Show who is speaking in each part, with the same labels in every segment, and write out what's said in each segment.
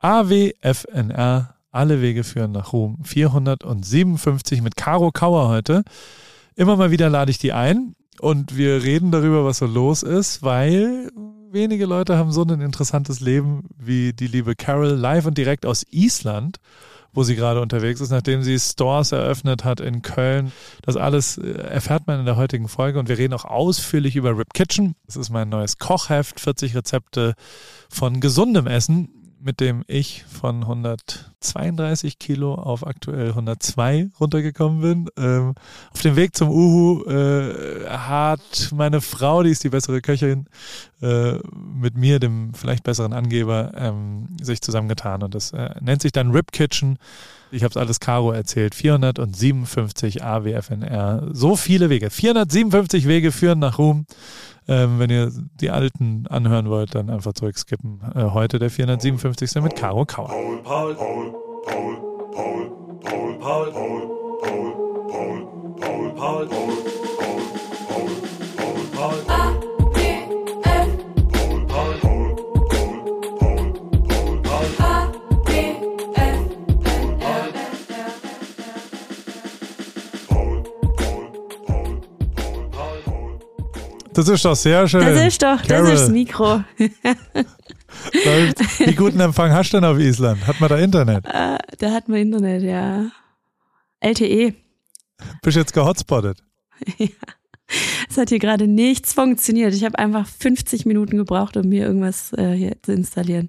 Speaker 1: AWFNR. Alle Wege führen nach Ruhm. 457 mit Caro Kauer heute. Immer mal wieder lade ich die ein und wir reden darüber, was so los ist, weil wenige Leute haben so ein interessantes Leben wie die liebe Carol live und direkt aus Island wo sie gerade unterwegs ist, nachdem sie Stores eröffnet hat in Köln. Das alles äh, erfährt man in der heutigen Folge und wir reden auch ausführlich über Rip Kitchen. Das ist mein neues Kochheft, 40 Rezepte von gesundem Essen mit dem ich von 132 Kilo auf aktuell 102 runtergekommen bin. Ähm, auf dem Weg zum Uhu äh, hat meine Frau, die ist die bessere Köchin, äh, mit mir, dem vielleicht besseren Angeber, ähm, sich zusammengetan. Und das äh, nennt sich dann Rip Kitchen. Ich habe es alles Caro erzählt. 457 AWFNR. So viele Wege. 457 Wege führen nach Ruhm. Ähm, wenn ihr die alten anhören wollt, dann einfach zurückskippen. Äh, heute der 457. mit Caro Kauer. Paul, Paul, Paul, Paul, Paul, Paul, Paul, Paul, Paul, Paul, Paul, Paul, Paul. Das ist doch sehr schön.
Speaker 2: Das ist doch, Carol. das ist das Mikro.
Speaker 1: Wie guten Empfang hast du denn auf Island? Hat man da Internet?
Speaker 2: Uh, da hat man Internet, ja. LTE.
Speaker 1: Bist du jetzt gehotspottet?
Speaker 2: ja. Es hat hier gerade nichts funktioniert. Ich habe einfach 50 Minuten gebraucht, um mir irgendwas äh, hier zu installieren.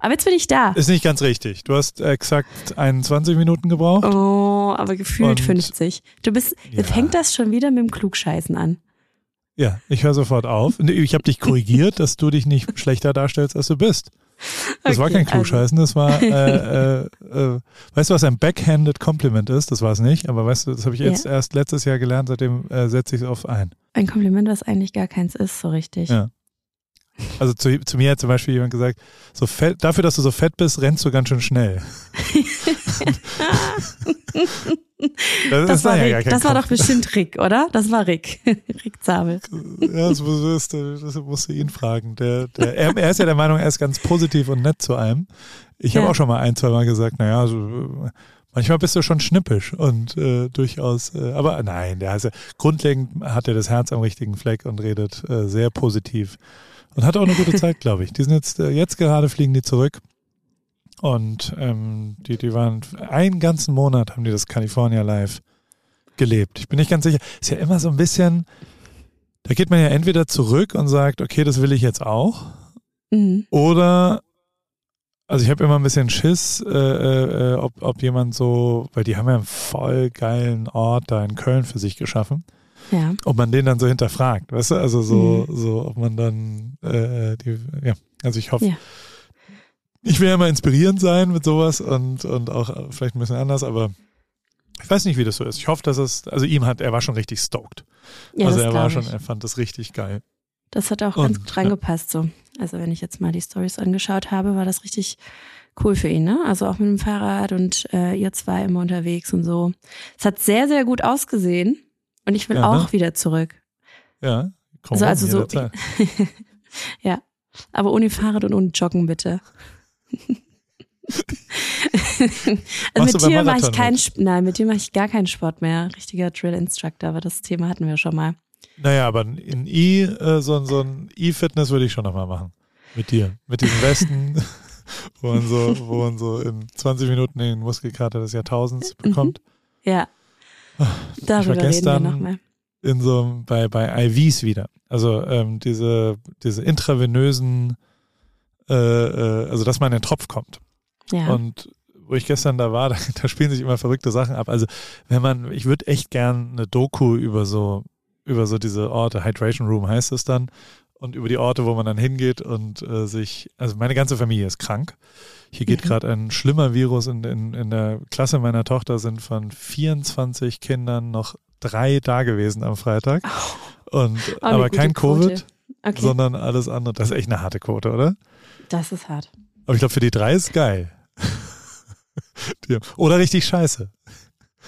Speaker 2: Aber jetzt bin ich da.
Speaker 1: Ist nicht ganz richtig. Du hast exakt 21 Minuten gebraucht.
Speaker 2: Oh, aber gefühlt Und 50. Du bist, ja. jetzt fängt das schon wieder mit dem Klugscheißen an.
Speaker 1: Ja, ich höre sofort auf. Ich habe dich korrigiert, dass du dich nicht schlechter darstellst, als du bist. Das okay, war kein Klugscheißen, das war, äh, äh, äh, weißt du, was ein backhanded Compliment ist? Das war es nicht, aber weißt du, das habe ich jetzt ja. erst letztes Jahr gelernt, seitdem äh, setze ich es auf ein.
Speaker 2: Ein Kompliment, was eigentlich gar keins ist, so richtig.
Speaker 1: Ja. Also zu, zu mir hat zum Beispiel jemand gesagt, so fett, dafür, dass du so fett bist, rennst du ganz schön schnell.
Speaker 2: das, das war, ja das war doch bestimmt Rick, oder? Das war Rick. Rick Zabel.
Speaker 1: Ja, das musst, du, das musst du ihn fragen. Der, der, er, er, ist ja der Meinung, er ist ganz positiv und nett zu einem. Ich ja. habe auch schon mal ein, zwei Mal gesagt, naja, so, manchmal bist du schon schnippisch und äh, durchaus, äh, aber nein, der heißt ja, grundlegend hat er das Herz am richtigen Fleck und redet äh, sehr positiv und hat auch eine gute Zeit, glaube ich. Die sind jetzt, äh, jetzt gerade fliegen die zurück. Und ähm, die, die waren einen ganzen Monat haben die das California Live gelebt. Ich bin nicht ganz sicher. Ist ja immer so ein bisschen, da geht man ja entweder zurück und sagt, okay, das will ich jetzt auch. Mhm. Oder, also ich habe immer ein bisschen Schiss, äh, äh, ob, ob jemand so, weil die haben ja einen voll geilen Ort da in Köln für sich geschaffen. Ja. Ob man den dann so hinterfragt, weißt du? Also so, mhm. so, ob man dann äh, die, ja, also ich hoffe, ja. Ich will ja immer inspirierend sein mit sowas und, und auch vielleicht ein bisschen anders, aber ich weiß nicht, wie das so ist. Ich hoffe, dass es, also ihm hat, er war schon richtig stoked. Ja, also er war schon, er fand das richtig geil.
Speaker 2: Das hat auch und, ganz gut reingepasst, so. Also wenn ich jetzt mal die Stories angeschaut habe, war das richtig cool für ihn, ne? Also auch mit dem Fahrrad und äh, ihr zwei immer unterwegs und so. Es hat sehr, sehr gut ausgesehen. Und ich will ja, auch ne? wieder zurück.
Speaker 1: Ja,
Speaker 2: komm also, also so. ja, aber ohne Fahrrad und ohne Joggen bitte. Also mit dir mache ich keinen, nein, mit dir mache ich gar keinen Sport mehr. Richtiger Drill Instructor, aber das Thema hatten wir schon mal.
Speaker 1: Naja, aber in E, äh, so, so ein E-Fitness würde ich schon nochmal machen. Mit dir. Mit diesem Westen, wo man so, wo man so in 20 Minuten den Muskelkater des Jahrtausends mhm. bekommt.
Speaker 2: Ja. Darüber ich war gestern reden wir noch mal.
Speaker 1: In so bei, bei IVs wieder. Also ähm, diese, diese intravenösen, äh, äh, also dass man in den Tropf kommt. Ja. Und wo ich gestern da war, da, da spielen sich immer verrückte Sachen ab. Also wenn man, ich würde echt gern eine Doku über so, über so diese Orte, Hydration Room heißt es dann, und über die Orte, wo man dann hingeht und äh, sich, also meine ganze Familie ist krank. Hier geht mhm. gerade ein schlimmer Virus in, in, in der Klasse meiner Tochter sind von 24 Kindern noch drei da gewesen am Freitag. Oh. Und oh, aber kein Covid, okay. sondern alles andere. Das ist echt eine harte Quote, oder?
Speaker 2: Das ist hart.
Speaker 1: Aber ich glaube, für die drei ist geil. oder richtig scheiße.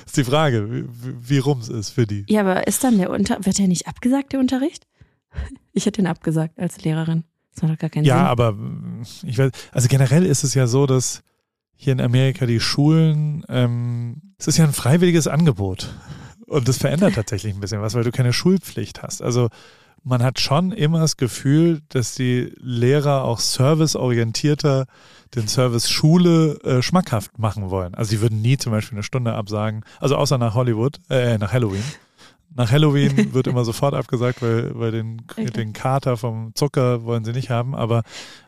Speaker 1: ist die Frage, wie, wie rum es ist für die.
Speaker 2: Ja, aber ist dann der Unter wird der nicht abgesagt, der Unterricht? Ich hätte ihn abgesagt als Lehrerin. Das macht doch gar keinen
Speaker 1: Ja,
Speaker 2: Sinn.
Speaker 1: aber mm, ich weiß, also generell ist es ja so, dass hier in Amerika die Schulen, ähm, es ist ja ein freiwilliges Angebot. Und das verändert tatsächlich ein bisschen was, weil du keine Schulpflicht hast. Also man hat schon immer das Gefühl, dass die Lehrer auch serviceorientierter den Service Schule äh, schmackhaft machen wollen. Also die würden nie zum Beispiel eine Stunde absagen, also außer nach Hollywood, äh, nach Halloween. Nach Halloween wird immer sofort abgesagt, weil, weil den, den Kater vom Zucker wollen sie nicht haben. Aber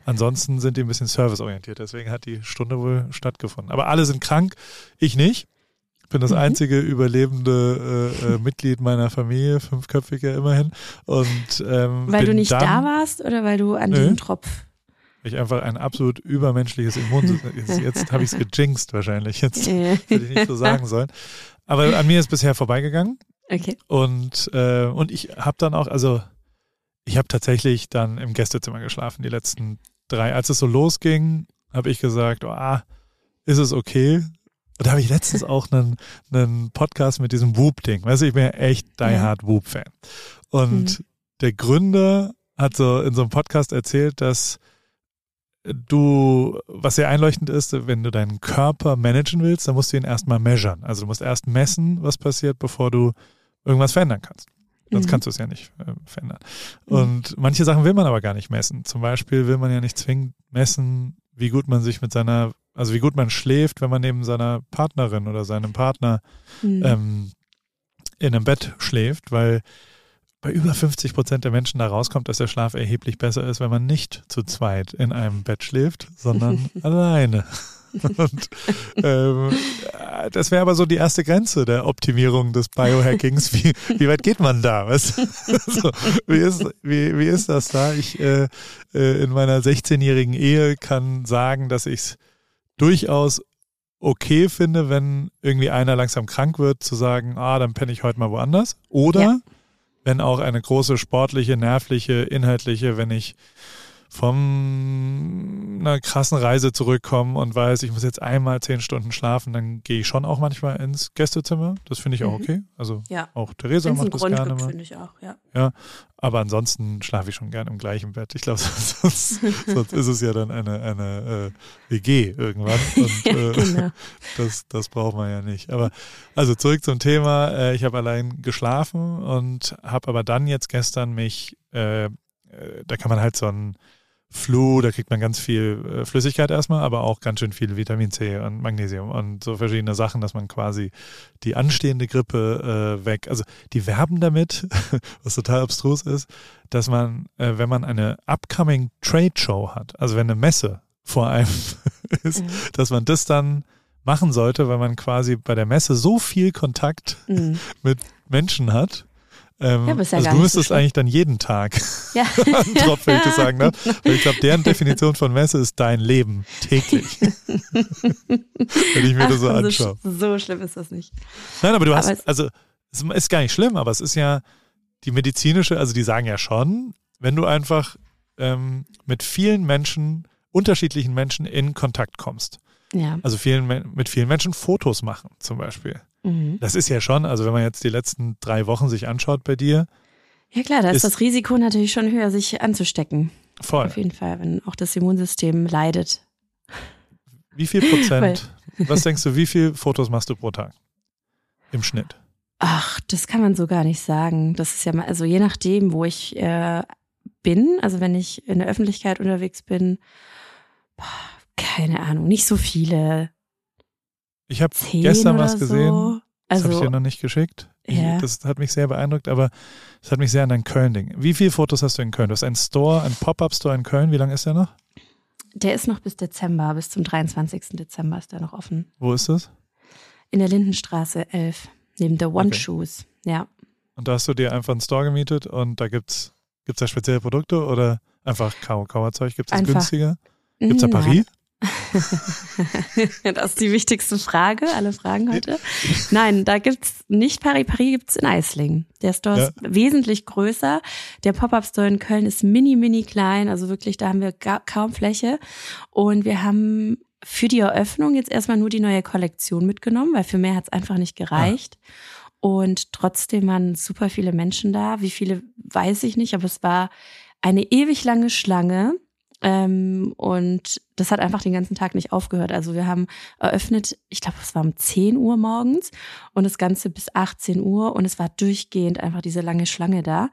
Speaker 1: ansonsten sind die ein bisschen serviceorientiert. Deswegen hat die Stunde wohl stattgefunden. Aber alle sind krank, ich nicht. Ich bin das
Speaker 2: Mhm.
Speaker 1: einzige überlebende äh, äh, Mitglied meiner Familie, fünfköpfige immerhin. Und ähm,
Speaker 2: weil du nicht
Speaker 1: dann,
Speaker 2: da warst oder weil du an
Speaker 1: Nö.
Speaker 2: diesem Tropf.
Speaker 1: Ich einfach ein absolut übermenschliches Immunsystem. Jetzt, jetzt habe ich es gejinxt wahrscheinlich. Jetzt hätte ich nicht so sagen sollen. Aber an mir ist bisher vorbeigegangen.
Speaker 2: okay.
Speaker 1: Und, äh, und ich habe dann auch, also ich habe tatsächlich dann im Gästezimmer geschlafen, die letzten drei. Als es so losging, habe ich gesagt, oh, ah, ist es okay? Und da habe ich letztens auch einen, einen Podcast mit diesem Whoop-Ding. Weißt du, ich bin ja echt die. Hard Whoop-Fan. Und
Speaker 2: Mhm.
Speaker 1: der Gründer hat so in so einem Podcast erzählt, dass du, was sehr einleuchtend ist, wenn du deinen Körper managen willst, dann musst du ihn erstmal measuren. Also du musst erst messen, was passiert, bevor du irgendwas verändern kannst. Sonst
Speaker 2: Mhm.
Speaker 1: kannst du es ja nicht äh, verändern. Und manche Sachen will man aber gar nicht messen. Zum Beispiel will man ja nicht zwingend messen, wie gut man sich mit seiner, also wie gut man schläft, wenn man neben seiner Partnerin oder seinem Partner
Speaker 2: Mhm.
Speaker 1: ähm, in einem Bett schläft, weil bei über 50 Prozent der Menschen da rauskommt, dass der Schlaf erheblich besser ist, wenn man nicht zu zweit in einem Bett schläft, sondern alleine. Und ähm, äh, das wäre aber so die erste Grenze der Optimierung des Biohackings. Wie, wie weit geht man da? Was? so, wie, ist, wie, wie ist das da? Ich äh, äh, in meiner 16-jährigen Ehe kann sagen, dass ich es durchaus okay finde, wenn irgendwie einer langsam krank wird, zu sagen, ah, dann penne ich heute mal woanders. Oder
Speaker 2: Ja.
Speaker 1: wenn auch eine große sportliche, nervliche, inhaltliche, wenn ich von einer krassen Reise zurückkomme und weiß, ich muss jetzt einmal zehn Stunden schlafen, dann gehe ich schon auch manchmal ins Gästezimmer. Das finde ich auch
Speaker 2: Mhm.
Speaker 1: okay. Also
Speaker 2: ja.
Speaker 1: auch Theresa
Speaker 2: Wenn es einen
Speaker 1: macht das
Speaker 2: Grund
Speaker 1: gerne
Speaker 2: gibt,
Speaker 1: mal.
Speaker 2: finde ich auch, ja.
Speaker 1: Aber ansonsten schlafe ich schon gern im gleichen Bett. Ich glaube, sonst, sonst ist es ja dann eine, eine äh, WG irgendwann. Und
Speaker 2: ja,
Speaker 1: äh,
Speaker 2: genau.
Speaker 1: das, das braucht man ja nicht. Aber also zurück zum Thema. Äh, ich habe allein geschlafen und habe aber dann jetzt gestern mich, äh, äh, da kann man halt so ein Flu, da kriegt man ganz viel äh, Flüssigkeit erstmal, aber auch ganz schön viel Vitamin C und Magnesium und so verschiedene Sachen, dass man quasi die anstehende Grippe äh, weg, also die werben damit, was total abstrus ist, dass man, äh, wenn man eine upcoming Trade Show hat, also wenn eine Messe vor einem ist,
Speaker 2: Mhm.
Speaker 1: dass man das dann machen sollte, weil man quasi bei der Messe so viel Kontakt
Speaker 2: Mhm.
Speaker 1: mit Menschen hat. Ähm,
Speaker 2: Ja, ja
Speaker 1: also du
Speaker 2: so
Speaker 1: müsstest
Speaker 2: schlimm.
Speaker 1: eigentlich dann jeden Tag
Speaker 2: Ja.
Speaker 1: einen Tropf, wenn ich das sagen darf. Weil ich glaube, deren Definition von Messe ist dein Leben täglich. wenn ich mir das so
Speaker 2: Ach,
Speaker 1: anschaue.
Speaker 2: sch- so schlimm ist das nicht.
Speaker 1: Nein, aber du
Speaker 2: Aber
Speaker 1: hast, also es ist gar nicht schlimm, aber es ist ja die medizinische, also die sagen ja schon, wenn du einfach ähm, mit vielen Menschen, unterschiedlichen Menschen in Kontakt kommst,
Speaker 2: Ja.
Speaker 1: also vielen, mit vielen Menschen Fotos machen zum Beispiel.
Speaker 2: Mhm.
Speaker 1: Das ist ja schon, also wenn man jetzt die letzten drei Wochen sich anschaut bei dir,
Speaker 2: Ja klar, da ist,
Speaker 1: Ist-
Speaker 2: das Risiko natürlich schon höher, sich anzustecken.
Speaker 1: voll.
Speaker 2: Auf jeden Fall, wenn auch das Immunsystem leidet.
Speaker 1: Wie viel Prozent, was denkst du, wie viele Fotos machst du pro Tag im Schnitt?
Speaker 2: Ach, das kann man so gar nicht sagen. Das ist ja mal, also je nachdem, wo ich äh, bin, also wenn ich in der Öffentlichkeit unterwegs bin, boah, keine Ahnung, nicht so viele.
Speaker 1: Ich habe gestern was gesehen,
Speaker 2: So.
Speaker 1: das habe ich
Speaker 2: Also,
Speaker 1: dir noch nicht geschickt. Ich,
Speaker 2: Ja.
Speaker 1: Das hat mich sehr beeindruckt, aber das hat mich sehr an dein Köln-Ding. Wie viele Fotos hast du in Köln? Du hast einen Store, einen Pop-Up-Store in Köln. Wie lange ist der noch?
Speaker 2: der ist noch bis Dezember, bis zum 23. Dezember ist der noch offen.
Speaker 1: Wo ist das?
Speaker 2: In der Lindenstraße 11, neben der One
Speaker 1: Okay.
Speaker 2: Shoes. Ja.
Speaker 1: Und da hast du dir einfach einen Store gemietet und da gibt's gibt's da spezielle Produkte oder einfach Kau Kauerzeug? Gibt's das
Speaker 2: Einfach.
Speaker 1: günstiger? Gibt's da. Paris?
Speaker 2: Das ist die wichtigste Frage, alle Fragen heute. Nein, da gibt's nicht Paris. Paris gibt's in Eislingen. Der Store
Speaker 1: Ja.
Speaker 2: ist wesentlich größer. Der Pop-Up-Store in Köln ist mini, mini klein. Also wirklich, da haben wir kaum Fläche. Und wir haben für die Eröffnung jetzt erstmal nur die neue Kollektion mitgenommen, weil für mehr hat's einfach nicht gereicht. Und trotzdem waren super viele Menschen da. Wie viele, weiß ich nicht, aber es war eine ewig lange Schlange. Ähm, und das hat einfach den ganzen Tag nicht aufgehört. Also wir haben eröffnet, ich glaube, es war um 10 Uhr morgens und das Ganze bis 18 Uhr und es war durchgehend einfach diese lange Schlange da.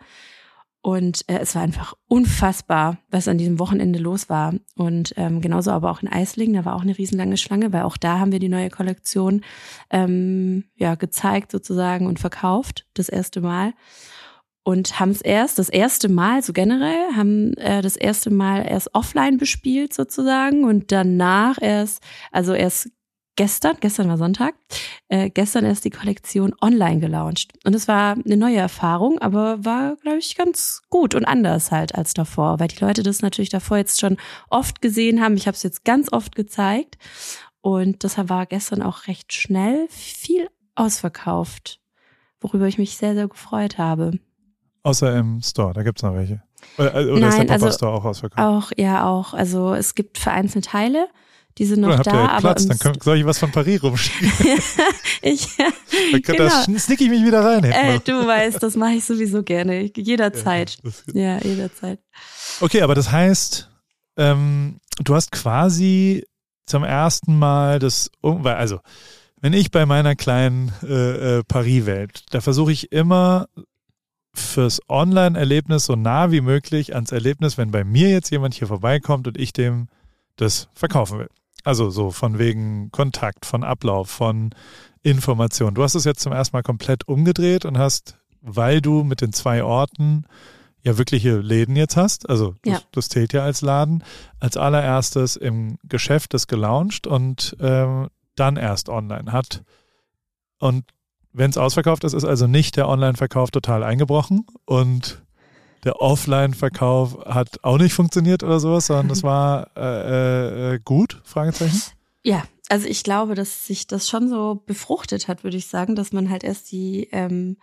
Speaker 2: Und äh, es war einfach unfassbar, was an diesem Wochenende los war. Und ähm, genauso aber auch in Eislingen, da war auch eine riesenlange Schlange, weil auch da haben wir die neue Kollektion ähm, ja gezeigt sozusagen und verkauft, das erste Mal. Und haben es erst, das erste Mal, so generell, haben äh, das erste Mal erst offline bespielt sozusagen und danach erst, also erst gestern, gestern war Sonntag, äh, gestern erst die Kollektion online gelauncht. Und es war eine neue Erfahrung, aber war, glaube ich, ganz gut und anders halt als davor, weil die Leute das natürlich davor jetzt schon oft gesehen haben. Ich habe es jetzt ganz oft gezeigt und deshalb war gestern auch recht schnell viel ausverkauft, worüber ich mich sehr, sehr gefreut habe.
Speaker 1: Außer im Store, da gibt es noch welche. Oder, oder Nein, ist der Pop-Up-Store also auch ausverkauft?
Speaker 2: Auch, ja, auch. Also es gibt vereinzelt Teile die sind noch
Speaker 1: Oder
Speaker 2: da.
Speaker 1: Habt ihr aber Platz, dann können, soll ich was von Paris rumschieben.
Speaker 2: ich,
Speaker 1: dann genau. da snick ich mich wieder rein.
Speaker 2: Äh, du weißt, das mache ich sowieso gerne. Jederzeit. Ja, ja, jederzeit.
Speaker 1: Okay, aber das heißt, ähm, du hast quasi zum ersten Mal das, also wenn ich bei meiner kleinen äh, äh, Paris-Welt, da versuche ich immer fürs Online-Erlebnis so nah wie möglich ans Erlebnis, wenn bei mir jetzt jemand hier vorbeikommt und ich dem das verkaufen will. Also so von wegen Kontakt, von Ablauf, von Information. Du hast es jetzt zum ersten Mal komplett umgedreht und hast, weil du mit den zwei Orten ja wirkliche Läden jetzt hast, also ja. das, das, zählt ja als Laden, als allererstes im Geschäft das gelauncht und ähm, dann erst online hat. Und wenn es ausverkauft ist, ist also nicht der Online-Verkauf total eingebrochen und der Offline-Verkauf hat auch nicht funktioniert oder sowas, sondern es war äh, äh, gut, Fragezeichen?
Speaker 2: Ja, also ich glaube, dass sich das schon so befruchtet hat, würde ich sagen, dass man halt erst die, ähm,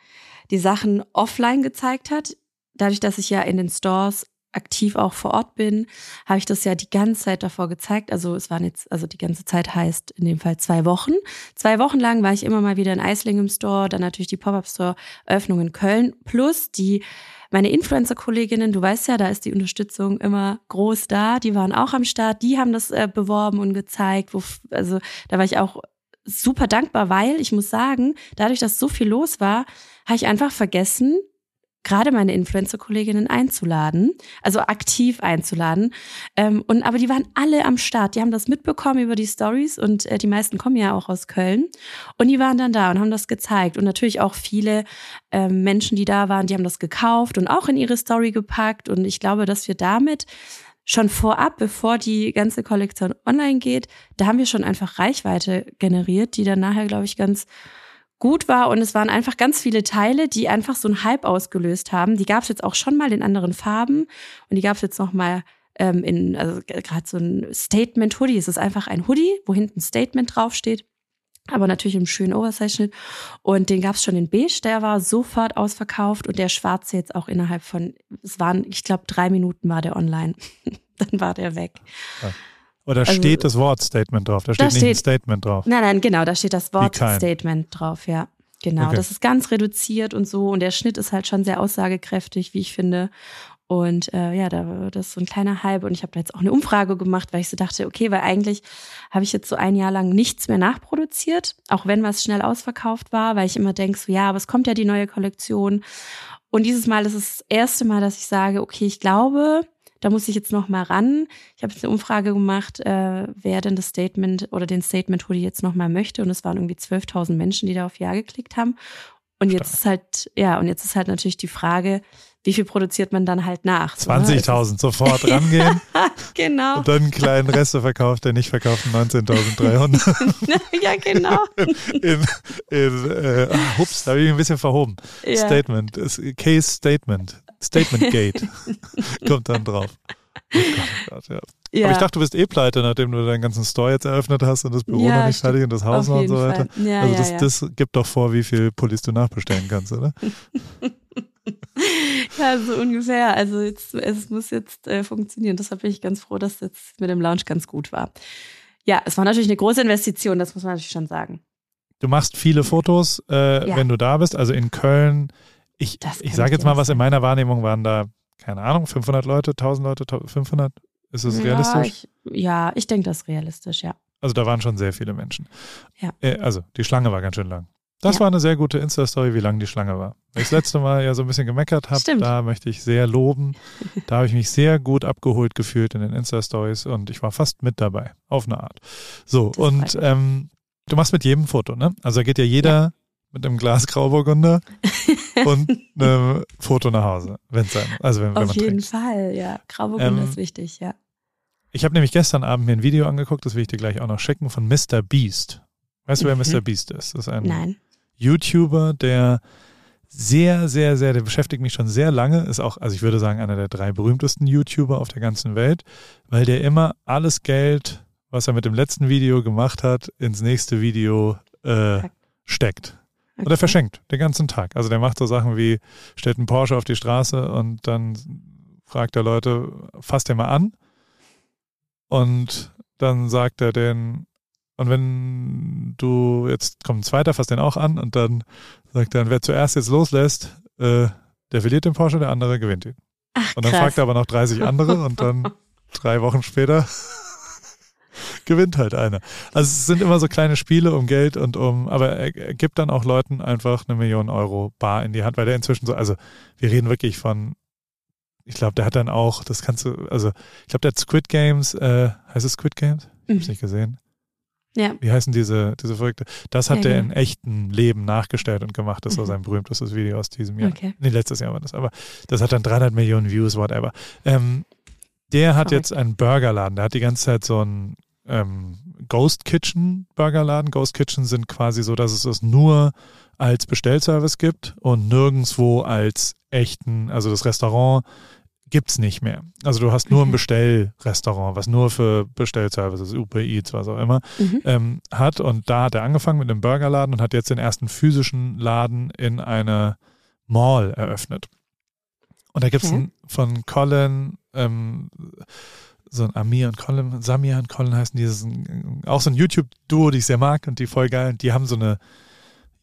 Speaker 2: die Sachen offline gezeigt hat. Dadurch, dass ich ja in den Stores aktiv auch vor Ort bin, habe ich das ja die ganze Zeit davor gezeigt. Also es waren jetzt, also die ganze Zeit heißt in dem Fall zwei Wochen. Zwei Wochen lang war ich immer mal wieder in Eisling im Store, dann natürlich die Pop-Up-Store-Öffnung in Köln, plus die meine Influencer-Kolleginnen, du weißt ja, da ist die Unterstützung immer groß da, die waren auch am Start, die haben das äh, beworben und gezeigt. Wo, also da war ich auch super dankbar, weil ich muss sagen, dadurch, dass so viel los war, habe ich einfach vergessen, gerade meine Influencer-Kolleginnen einzuladen, also aktiv einzuladen. Ähm, und aber die waren alle am Start. Die haben das mitbekommen über die Stories und äh, die meisten kommen ja auch aus Köln. Und die waren dann da und haben das gezeigt. Und natürlich auch viele ähm, Menschen, die da waren, die haben das gekauft und auch in ihre Story gepackt. Und ich glaube, dass wir damit schon vorab, bevor die ganze Kollektion online geht, da haben wir schon einfach Reichweite generiert, die dann nachher, glaube ich, ganz gut war und es waren einfach ganz viele Teile, die einfach so einen Hype ausgelöst haben. Die gab es jetzt auch schon mal in anderen Farben und die gab es jetzt noch mal ähm, in, also gerade so ein Statement-Hoodie. Es ist einfach ein Hoodie, wo hinten Statement draufsteht. Aber natürlich im schönen Oversize-Schnitt. Und den gab es schon in Beige, der war sofort ausverkauft. Und der schwarze jetzt auch innerhalb von, es waren, ich glaube, drei Minuten war der online. Dann war der weg.
Speaker 1: Ja. Oder also, steht das Wort Statement drauf? Da steht da nicht steht, ein Statement drauf.
Speaker 2: Nein, nein, genau, da steht das Wort Statement drauf, ja. Genau, okay. das ist ganz reduziert und so. Und der Schnitt ist halt schon sehr aussagekräftig, wie ich finde. Und äh, ja, da das ist so ein kleiner Hype. Und ich habe da jetzt auch eine Umfrage gemacht, weil ich so dachte, okay, weil eigentlich habe ich jetzt so ein Jahr lang nichts mehr nachproduziert, auch wenn was schnell ausverkauft war, weil ich immer denke, so ja, aber es kommt ja die neue Kollektion. Und dieses Mal ist es das erste Mal, dass ich sage, okay, ich glaube, da muss ich jetzt noch mal ran. Ich habe jetzt eine Umfrage gemacht, äh, wer denn das Statement oder den Statement Hoodie jetzt noch mal möchte. Und es waren irgendwie 12.000 Menschen, die da auf Ja geklickt haben. Und jetzt ist halt, ja, und jetzt ist halt natürlich die Frage, wie viel produziert man dann halt nach?
Speaker 1: 20.000 ne? sofort rangehen.
Speaker 2: genau.
Speaker 1: Und dann einen kleinen Resteverkauf, der nicht verkauften 19.300.
Speaker 2: ja, genau.
Speaker 1: In, in, äh, ah, hups, da habe ich mich ein bisschen verhoben. Ja. Statement, Case Statement. Statement Gate kommt dann drauf. Oh Gott, oh Gott, ja. Ja. Aber ich dachte, du bist eh pleite, nachdem du deinen ganzen Store jetzt eröffnet hast und das Büro ja, noch nicht fertig und das Haus noch und so weiter. Ja, also das, das gibt doch vor, wie viel Pullis du nachbestellen kannst, oder?
Speaker 2: ja, so ungefähr. Also jetzt, es muss jetzt äh, funktionieren. Deshalb bin ich ganz froh, dass jetzt mit dem Lounge ganz gut war. Ja, es war natürlich eine große Investition, das muss man natürlich schon sagen.
Speaker 1: Du machst viele Fotos, äh, wenn du da bist. Also in Köln ich, ich sage jetzt mal was, in meiner Wahrnehmung waren da keine Ahnung, 500 Leute, 1000 Leute, 500? Ist es realistisch?
Speaker 2: Ja, ich, ja, ich denke, das ist realistisch, ja.
Speaker 1: Also da waren schon sehr viele Menschen.
Speaker 2: Ja.
Speaker 1: Äh, also die Schlange war ganz schön lang. Das
Speaker 2: Ja.
Speaker 1: war eine sehr gute Insta-Story, wie lang die Schlange war. Weil ich das letzte Mal ja so ein bisschen gemeckert habe, da möchte ich sehr loben. Da habe ich mich sehr gut abgeholt gefühlt in den Insta-Stories und ich war fast mit dabei, auf eine Art. So,
Speaker 2: Das
Speaker 1: und ähm, du machst mit jedem Foto, ne? Also da geht ja jeder mit einem Glas Grauburgunder und einem Foto nach Hause, wenn es sein Also wenn, wenn
Speaker 2: Auf
Speaker 1: man
Speaker 2: jeden
Speaker 1: trinkt.
Speaker 2: Fall, ja. Grauburgunder
Speaker 1: Ähm,
Speaker 2: ist wichtig, ja.
Speaker 1: Ich habe nämlich gestern Abend mir ein Video angeguckt, das will ich dir gleich auch noch schicken, von Mr. Beast. Weißt du, wer
Speaker 2: Mhm.
Speaker 1: Mr. Beast ist? Das ist ein
Speaker 2: Nein.
Speaker 1: YouTuber, der sehr, sehr, sehr, der beschäftigt mich schon sehr lange, ist auch, also ich würde sagen, einer der drei berühmtesten YouTuber auf der ganzen Welt, weil der immer alles Geld, was er mit dem letzten Video gemacht hat, ins nächste Video äh, steckt. Oder
Speaker 2: Okay.
Speaker 1: verschenkt, den ganzen Tag. Also der macht so Sachen wie, stellt einen Porsche auf die Straße und dann fragt er Leute, fasst den mal an. Und dann sagt er den, und wenn du, jetzt kommt ein zweiter, fasst den auch an und dann sagt er, wer zuerst jetzt loslässt, äh, der verliert den Porsche, der andere gewinnt ihn.
Speaker 2: Ach,
Speaker 1: Und dann
Speaker 2: krass.
Speaker 1: fragt er aber noch 30 andere und dann drei Wochen später gewinnt halt einer. Also es sind immer so kleine Spiele um Geld und um, aber er, er gibt dann auch Leuten einfach eine Million Euro bar in die Hand, weil der inzwischen so, also wir reden wirklich von, ich glaube, der hat dann auch, das kannst du, also ich glaube, der hat Squid Games, äh, heißt es Squid Games? Ich hab's
Speaker 2: Mhm.
Speaker 1: nicht gesehen.
Speaker 2: Ja,
Speaker 1: Wie heißen diese, diese verrückte? Das hat
Speaker 2: Ja,
Speaker 1: der
Speaker 2: genau.
Speaker 1: in echten Leben nachgestellt und gemacht. Das war
Speaker 2: Mhm.
Speaker 1: sein berühmtestes Video aus diesem Jahr.
Speaker 2: okay.
Speaker 1: Nee, letztes Jahr war das, aber das hat dann 300 Millionen Views, whatever. Ähm, der hat
Speaker 2: Verrückt.
Speaker 1: jetzt einen Burgerladen. Der hat die ganze Zeit so einen ähm, Ghost Kitchen Burgerladen. Ghost Kitchen sind quasi so, dass es es nur als Bestellservice gibt und nirgendwo als echten, also das Restaurant gibt's nicht mehr. Also du hast nur ein. Bestellrestaurant, was nur für Bestellservices, Uber Eats, was auch immer,
Speaker 2: Mhm.
Speaker 1: ähm, hat. Und da hat er angefangen mit einem Burgerladen und hat jetzt den ersten physischen Laden in einer Mall eröffnet. Und da gibt's
Speaker 2: Okay.
Speaker 1: einen von Colin, ähm, so ein Amir und Colin, Samir und Colin heißen die, das ist ein, auch so ein YouTube-Duo, die ich sehr mag und die voll geil. Die haben so eine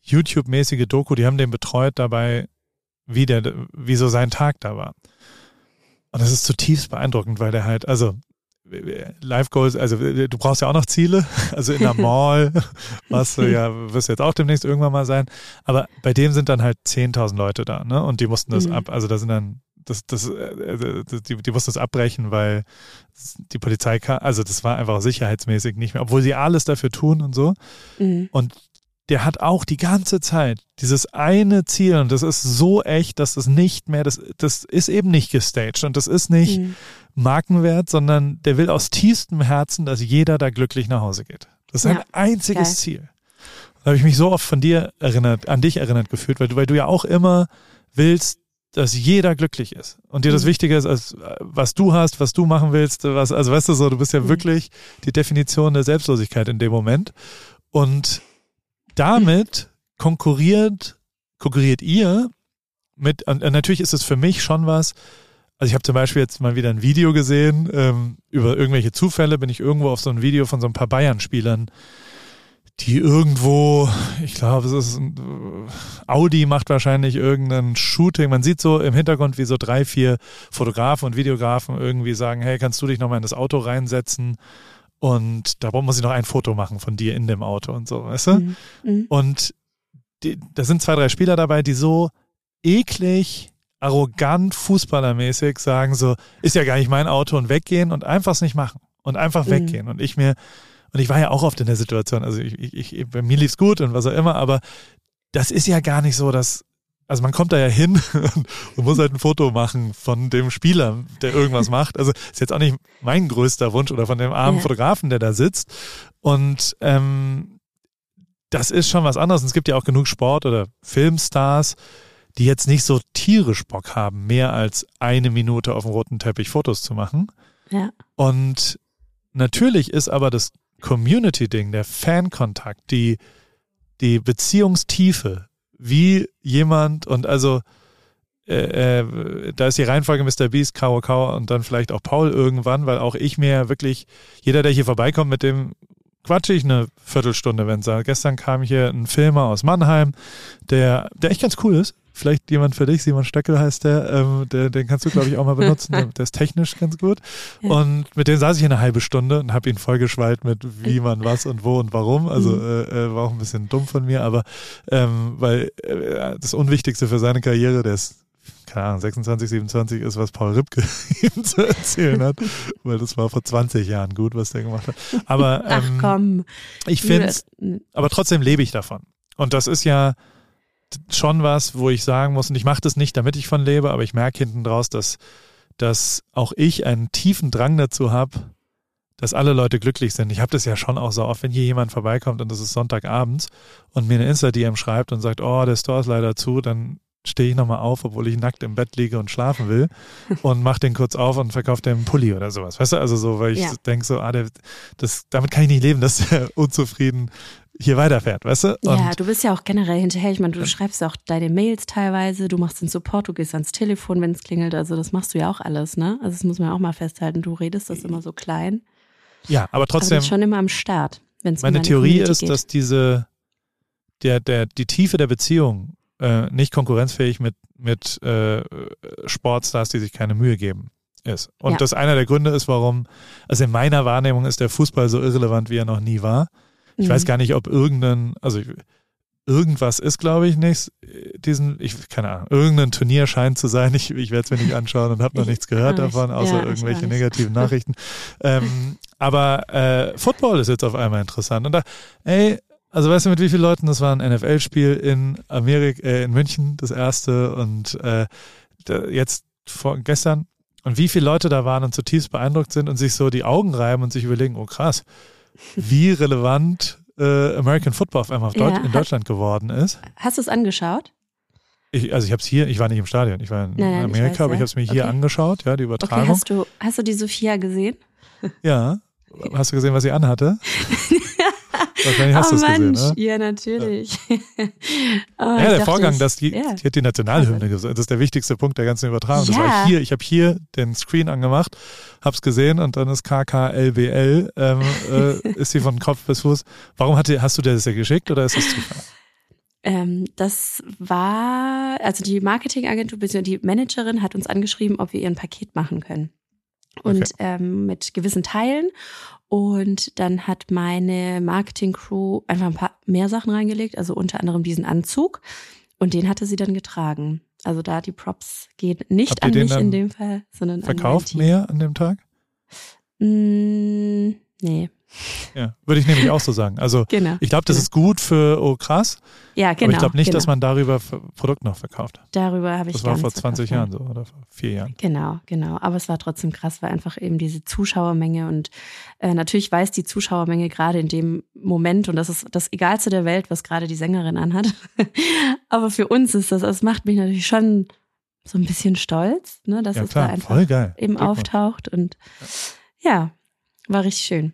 Speaker 1: YouTube-mäßige Doku, die haben den betreut dabei, wie der, wie so sein Tag da war. Und das ist zutiefst beeindruckend, weil der halt, also Life Goals, also du brauchst ja auch noch Ziele, also in der Mall, was du ja, wirst jetzt auch demnächst irgendwann mal sein, aber bei dem sind dann halt 10.000 Leute da, ne, und die mussten das
Speaker 2: Mhm.
Speaker 1: ab, also da sind dann, das, das, äh, die, die mussten das abbrechen, weil die Polizei kam, also das war einfach sicherheitsmäßig nicht mehr, obwohl sie alles dafür tun und so,
Speaker 2: Mhm.
Speaker 1: und der hat auch die ganze Zeit dieses eine Ziel und das ist so echt, dass das nicht mehr, das, das ist eben nicht gestaged und das ist nicht
Speaker 2: Mhm.
Speaker 1: Markenwert, sondern der will aus tiefstem Herzen, dass jeder da glücklich nach Hause geht. Das ist
Speaker 2: Ja,
Speaker 1: sein einziges
Speaker 2: geil.
Speaker 1: Ziel. Da habe ich mich so oft von dir erinnert, an dich erinnert gefühlt, weil du, weil du ja auch immer willst, dass jeder glücklich ist und dir das
Speaker 2: Mhm.
Speaker 1: Wichtige ist, als äh, was du hast, was du machen willst, was, also weißt du so, du bist ja
Speaker 2: Mhm.
Speaker 1: wirklich die Definition der Selbstlosigkeit in dem Moment und damit konkurriert, konkurriert ihr mit, und, und natürlich ist es für mich schon was, also ich habe zum Beispiel jetzt mal wieder ein Video gesehen, ähm, über irgendwelche Zufälle bin ich irgendwo auf so ein Video von so ein paar Bayern-Spielern, die irgendwo, ich glaube, es ist ein, Audi macht wahrscheinlich irgendein Shooting. Man sieht so im Hintergrund, wie so drei, vier Fotografen und Videografen irgendwie sagen, hey, kannst du dich nochmal in das Auto reinsetzen? Und da muss ich noch ein Foto machen von dir in dem Auto und so, weißt du?
Speaker 2: Mhm. Mhm.
Speaker 1: Und die, da sind zwei, drei Spieler dabei, die so eklig, arrogant, fußballermäßig sagen so, ist ja gar nicht mein Auto und weggehen und einfach es nicht machen und einfach
Speaker 2: Mhm.
Speaker 1: weggehen. Und ich mir, und ich war ja auch oft in der Situation, also ich, ich, ich bei mir lief's gut und was auch immer, aber das ist ja gar nicht so, dass, also man kommt da ja hin und muss halt ein Foto machen von dem Spieler, der irgendwas macht. Also ist jetzt auch nicht mein größter Wunsch oder von dem armen. Fotografen, der da sitzt. Und ähm, das ist schon was anderes. Und es gibt ja auch genug Sport- oder Filmstars, die jetzt nicht so tierisch Bock haben, mehr als eine Minute auf dem roten Teppich Fotos zu machen.
Speaker 2: Ja.
Speaker 1: Und natürlich ist aber das Community-Ding, der Fankontakt, die, die Beziehungstiefe, wie jemand und also äh, äh, da ist die Reihenfolge Mr. Beast, Kao Kao und dann vielleicht auch Paul irgendwann, weil auch ich mir wirklich, jeder, der hier vorbeikommt, mit dem quatsche ich eine Viertelstunde, wenn es Gestern kam hier ein Filmer aus Mannheim, der, der echt ganz cool ist. vielleicht jemand für dich, Simon Stöckel heißt der, ähm, der den kannst du, glaube ich, auch mal benutzen, der, der ist technisch ganz gut. Und mit dem saß ich eine halbe Stunde und habe ihn vollgeschwallt mit wie man was und wo und warum. Also mhm. äh, äh, war auch ein bisschen dumm von mir, aber ähm, weil äh, das Unwichtigste für seine Karriere, der ist keine Ahnung, 26, 27 ist, was Paul Ripke ihm zu erzählen hat, weil das war vor 20 Jahren gut, was der gemacht hat. Aber ähm,
Speaker 2: Ach komm.
Speaker 1: ich finde, aber trotzdem lebe ich davon. Und das ist ja schon was, wo ich sagen muss, und ich mache das nicht, damit ich von lebe, aber ich merke hinten draus, dass, dass auch ich einen tiefen Drang dazu habe, dass alle Leute glücklich sind. Ich habe das ja schon auch so oft, wenn hier jemand vorbeikommt und das ist Sonntagabends und mir eine Insta-DM schreibt und sagt, oh, der Store ist leider zu, dann stehe ich nochmal auf, obwohl ich nackt im Bett liege und schlafen will und mach den kurz auf und verkaufe den Pulli oder sowas. Weißt du, also so, weil ich ja. denke so, ah, der, das, damit kann ich nicht leben, dass der unzufrieden hier weiterfährt, weißt du?
Speaker 2: Und ja, du bist ja auch generell hinterher. Ich meine, du schreibst auch deine Mails teilweise, du machst den Support, du gehst ans Telefon, wenn es klingelt. Also das machst du ja auch alles, ne? Also das muss man auch mal festhalten. Du redest das immer so klein.
Speaker 1: Ja, aber trotzdem.
Speaker 2: Aber schon immer am Start.
Speaker 1: Wenn's meine um Theorie Community ist, geht. dass diese, der, der, die Tiefe der Beziehung äh, nicht konkurrenzfähig mit, mit äh, Sportstars, die sich keine Mühe geben ist. Und ja. das einer der Gründe ist, warum, also in meiner Wahrnehmung ist der Fußball so irrelevant, wie er noch nie war. Ich mhm. weiß gar nicht, ob irgendein, also irgendwas ist, glaube ich, nicht. Diesen, ich keine Ahnung, irgendein Turnier scheint zu sein. Ich, ich werde es mir nicht anschauen und habe noch nichts gehört davon, außer ja, irgendwelche negativen Nachrichten. ähm, aber äh, Football ist jetzt auf einmal interessant. Und da, ey, also weißt du, mit wie vielen Leuten? Das war ein NFL-Spiel in Amerika, äh, in München, das erste und äh, jetzt vor, gestern. Und wie viele Leute da waren und zutiefst beeindruckt sind und sich so die Augen reiben und sich überlegen, oh krass, wie relevant äh, American Football auf einmal auf ja, Deut in Deutschland geworden ist.
Speaker 2: Hast du es angeschaut?
Speaker 1: Ich, also ich habe es hier, ich war nicht im Stadion, ich war in nein, nein, Amerika, weiß, aber ja. ich habe es mir hier okay. angeschaut, ja, die Übertragung. Okay,
Speaker 2: hast du, hast du die Sophia gesehen?
Speaker 1: Ja. Hast du gesehen, was sie anhatte? Wahrscheinlich hast oh, du es gesehen, ne?
Speaker 2: Ja, natürlich.
Speaker 1: oh, ja, der Vorgang, dass die, ja. die hat die Nationalhymne gesungen. Das ist der wichtigste Punkt der ganzen Übertragung. Ja. Das war hier, ich habe hier den Screen angemacht, hab's gesehen und dann ist KKLBL, ähm, äh, ist sie von Kopf bis Fuß. Warum hat die, hast du dir das ja geschickt oder ist das Zufall?
Speaker 2: Ähm, das war, also die Marketingagentur, die Managerin hat uns angeschrieben, ob wir ihr ein Paket machen können. Und okay. ähm, mit gewissen Teilen. Und dann hat meine Marketing-Crew einfach ein paar mehr Sachen reingelegt, also unter anderem diesen Anzug. Und den hatte sie dann getragen. Also da die Props gehen nicht an mich in dem Fall, sondern
Speaker 1: verkauft an mehr an dem Tag?
Speaker 2: Mm, nee.
Speaker 1: Ja, würde ich nämlich auch so sagen. Also genau, ich glaube, das genau. ist gut für, oh krass.
Speaker 2: Ja, genau.
Speaker 1: Aber ich glaube nicht,
Speaker 2: genau.
Speaker 1: dass man darüber Produkt noch verkauft.
Speaker 2: Darüber habe ich
Speaker 1: Das war vor 20 Jahren so oder vor vier Jahren.
Speaker 2: Genau, genau. Aber es war trotzdem krass, weil einfach eben diese Zuschauermenge und äh, natürlich weiß die Zuschauermenge gerade in dem Moment und das ist das Egalste der Welt, was gerade die Sängerin anhat. Aber für uns ist das, das macht mich natürlich schon so ein bisschen stolz, ne, dass ja, es klar, da einfach eben auftaucht und ja, war richtig schön.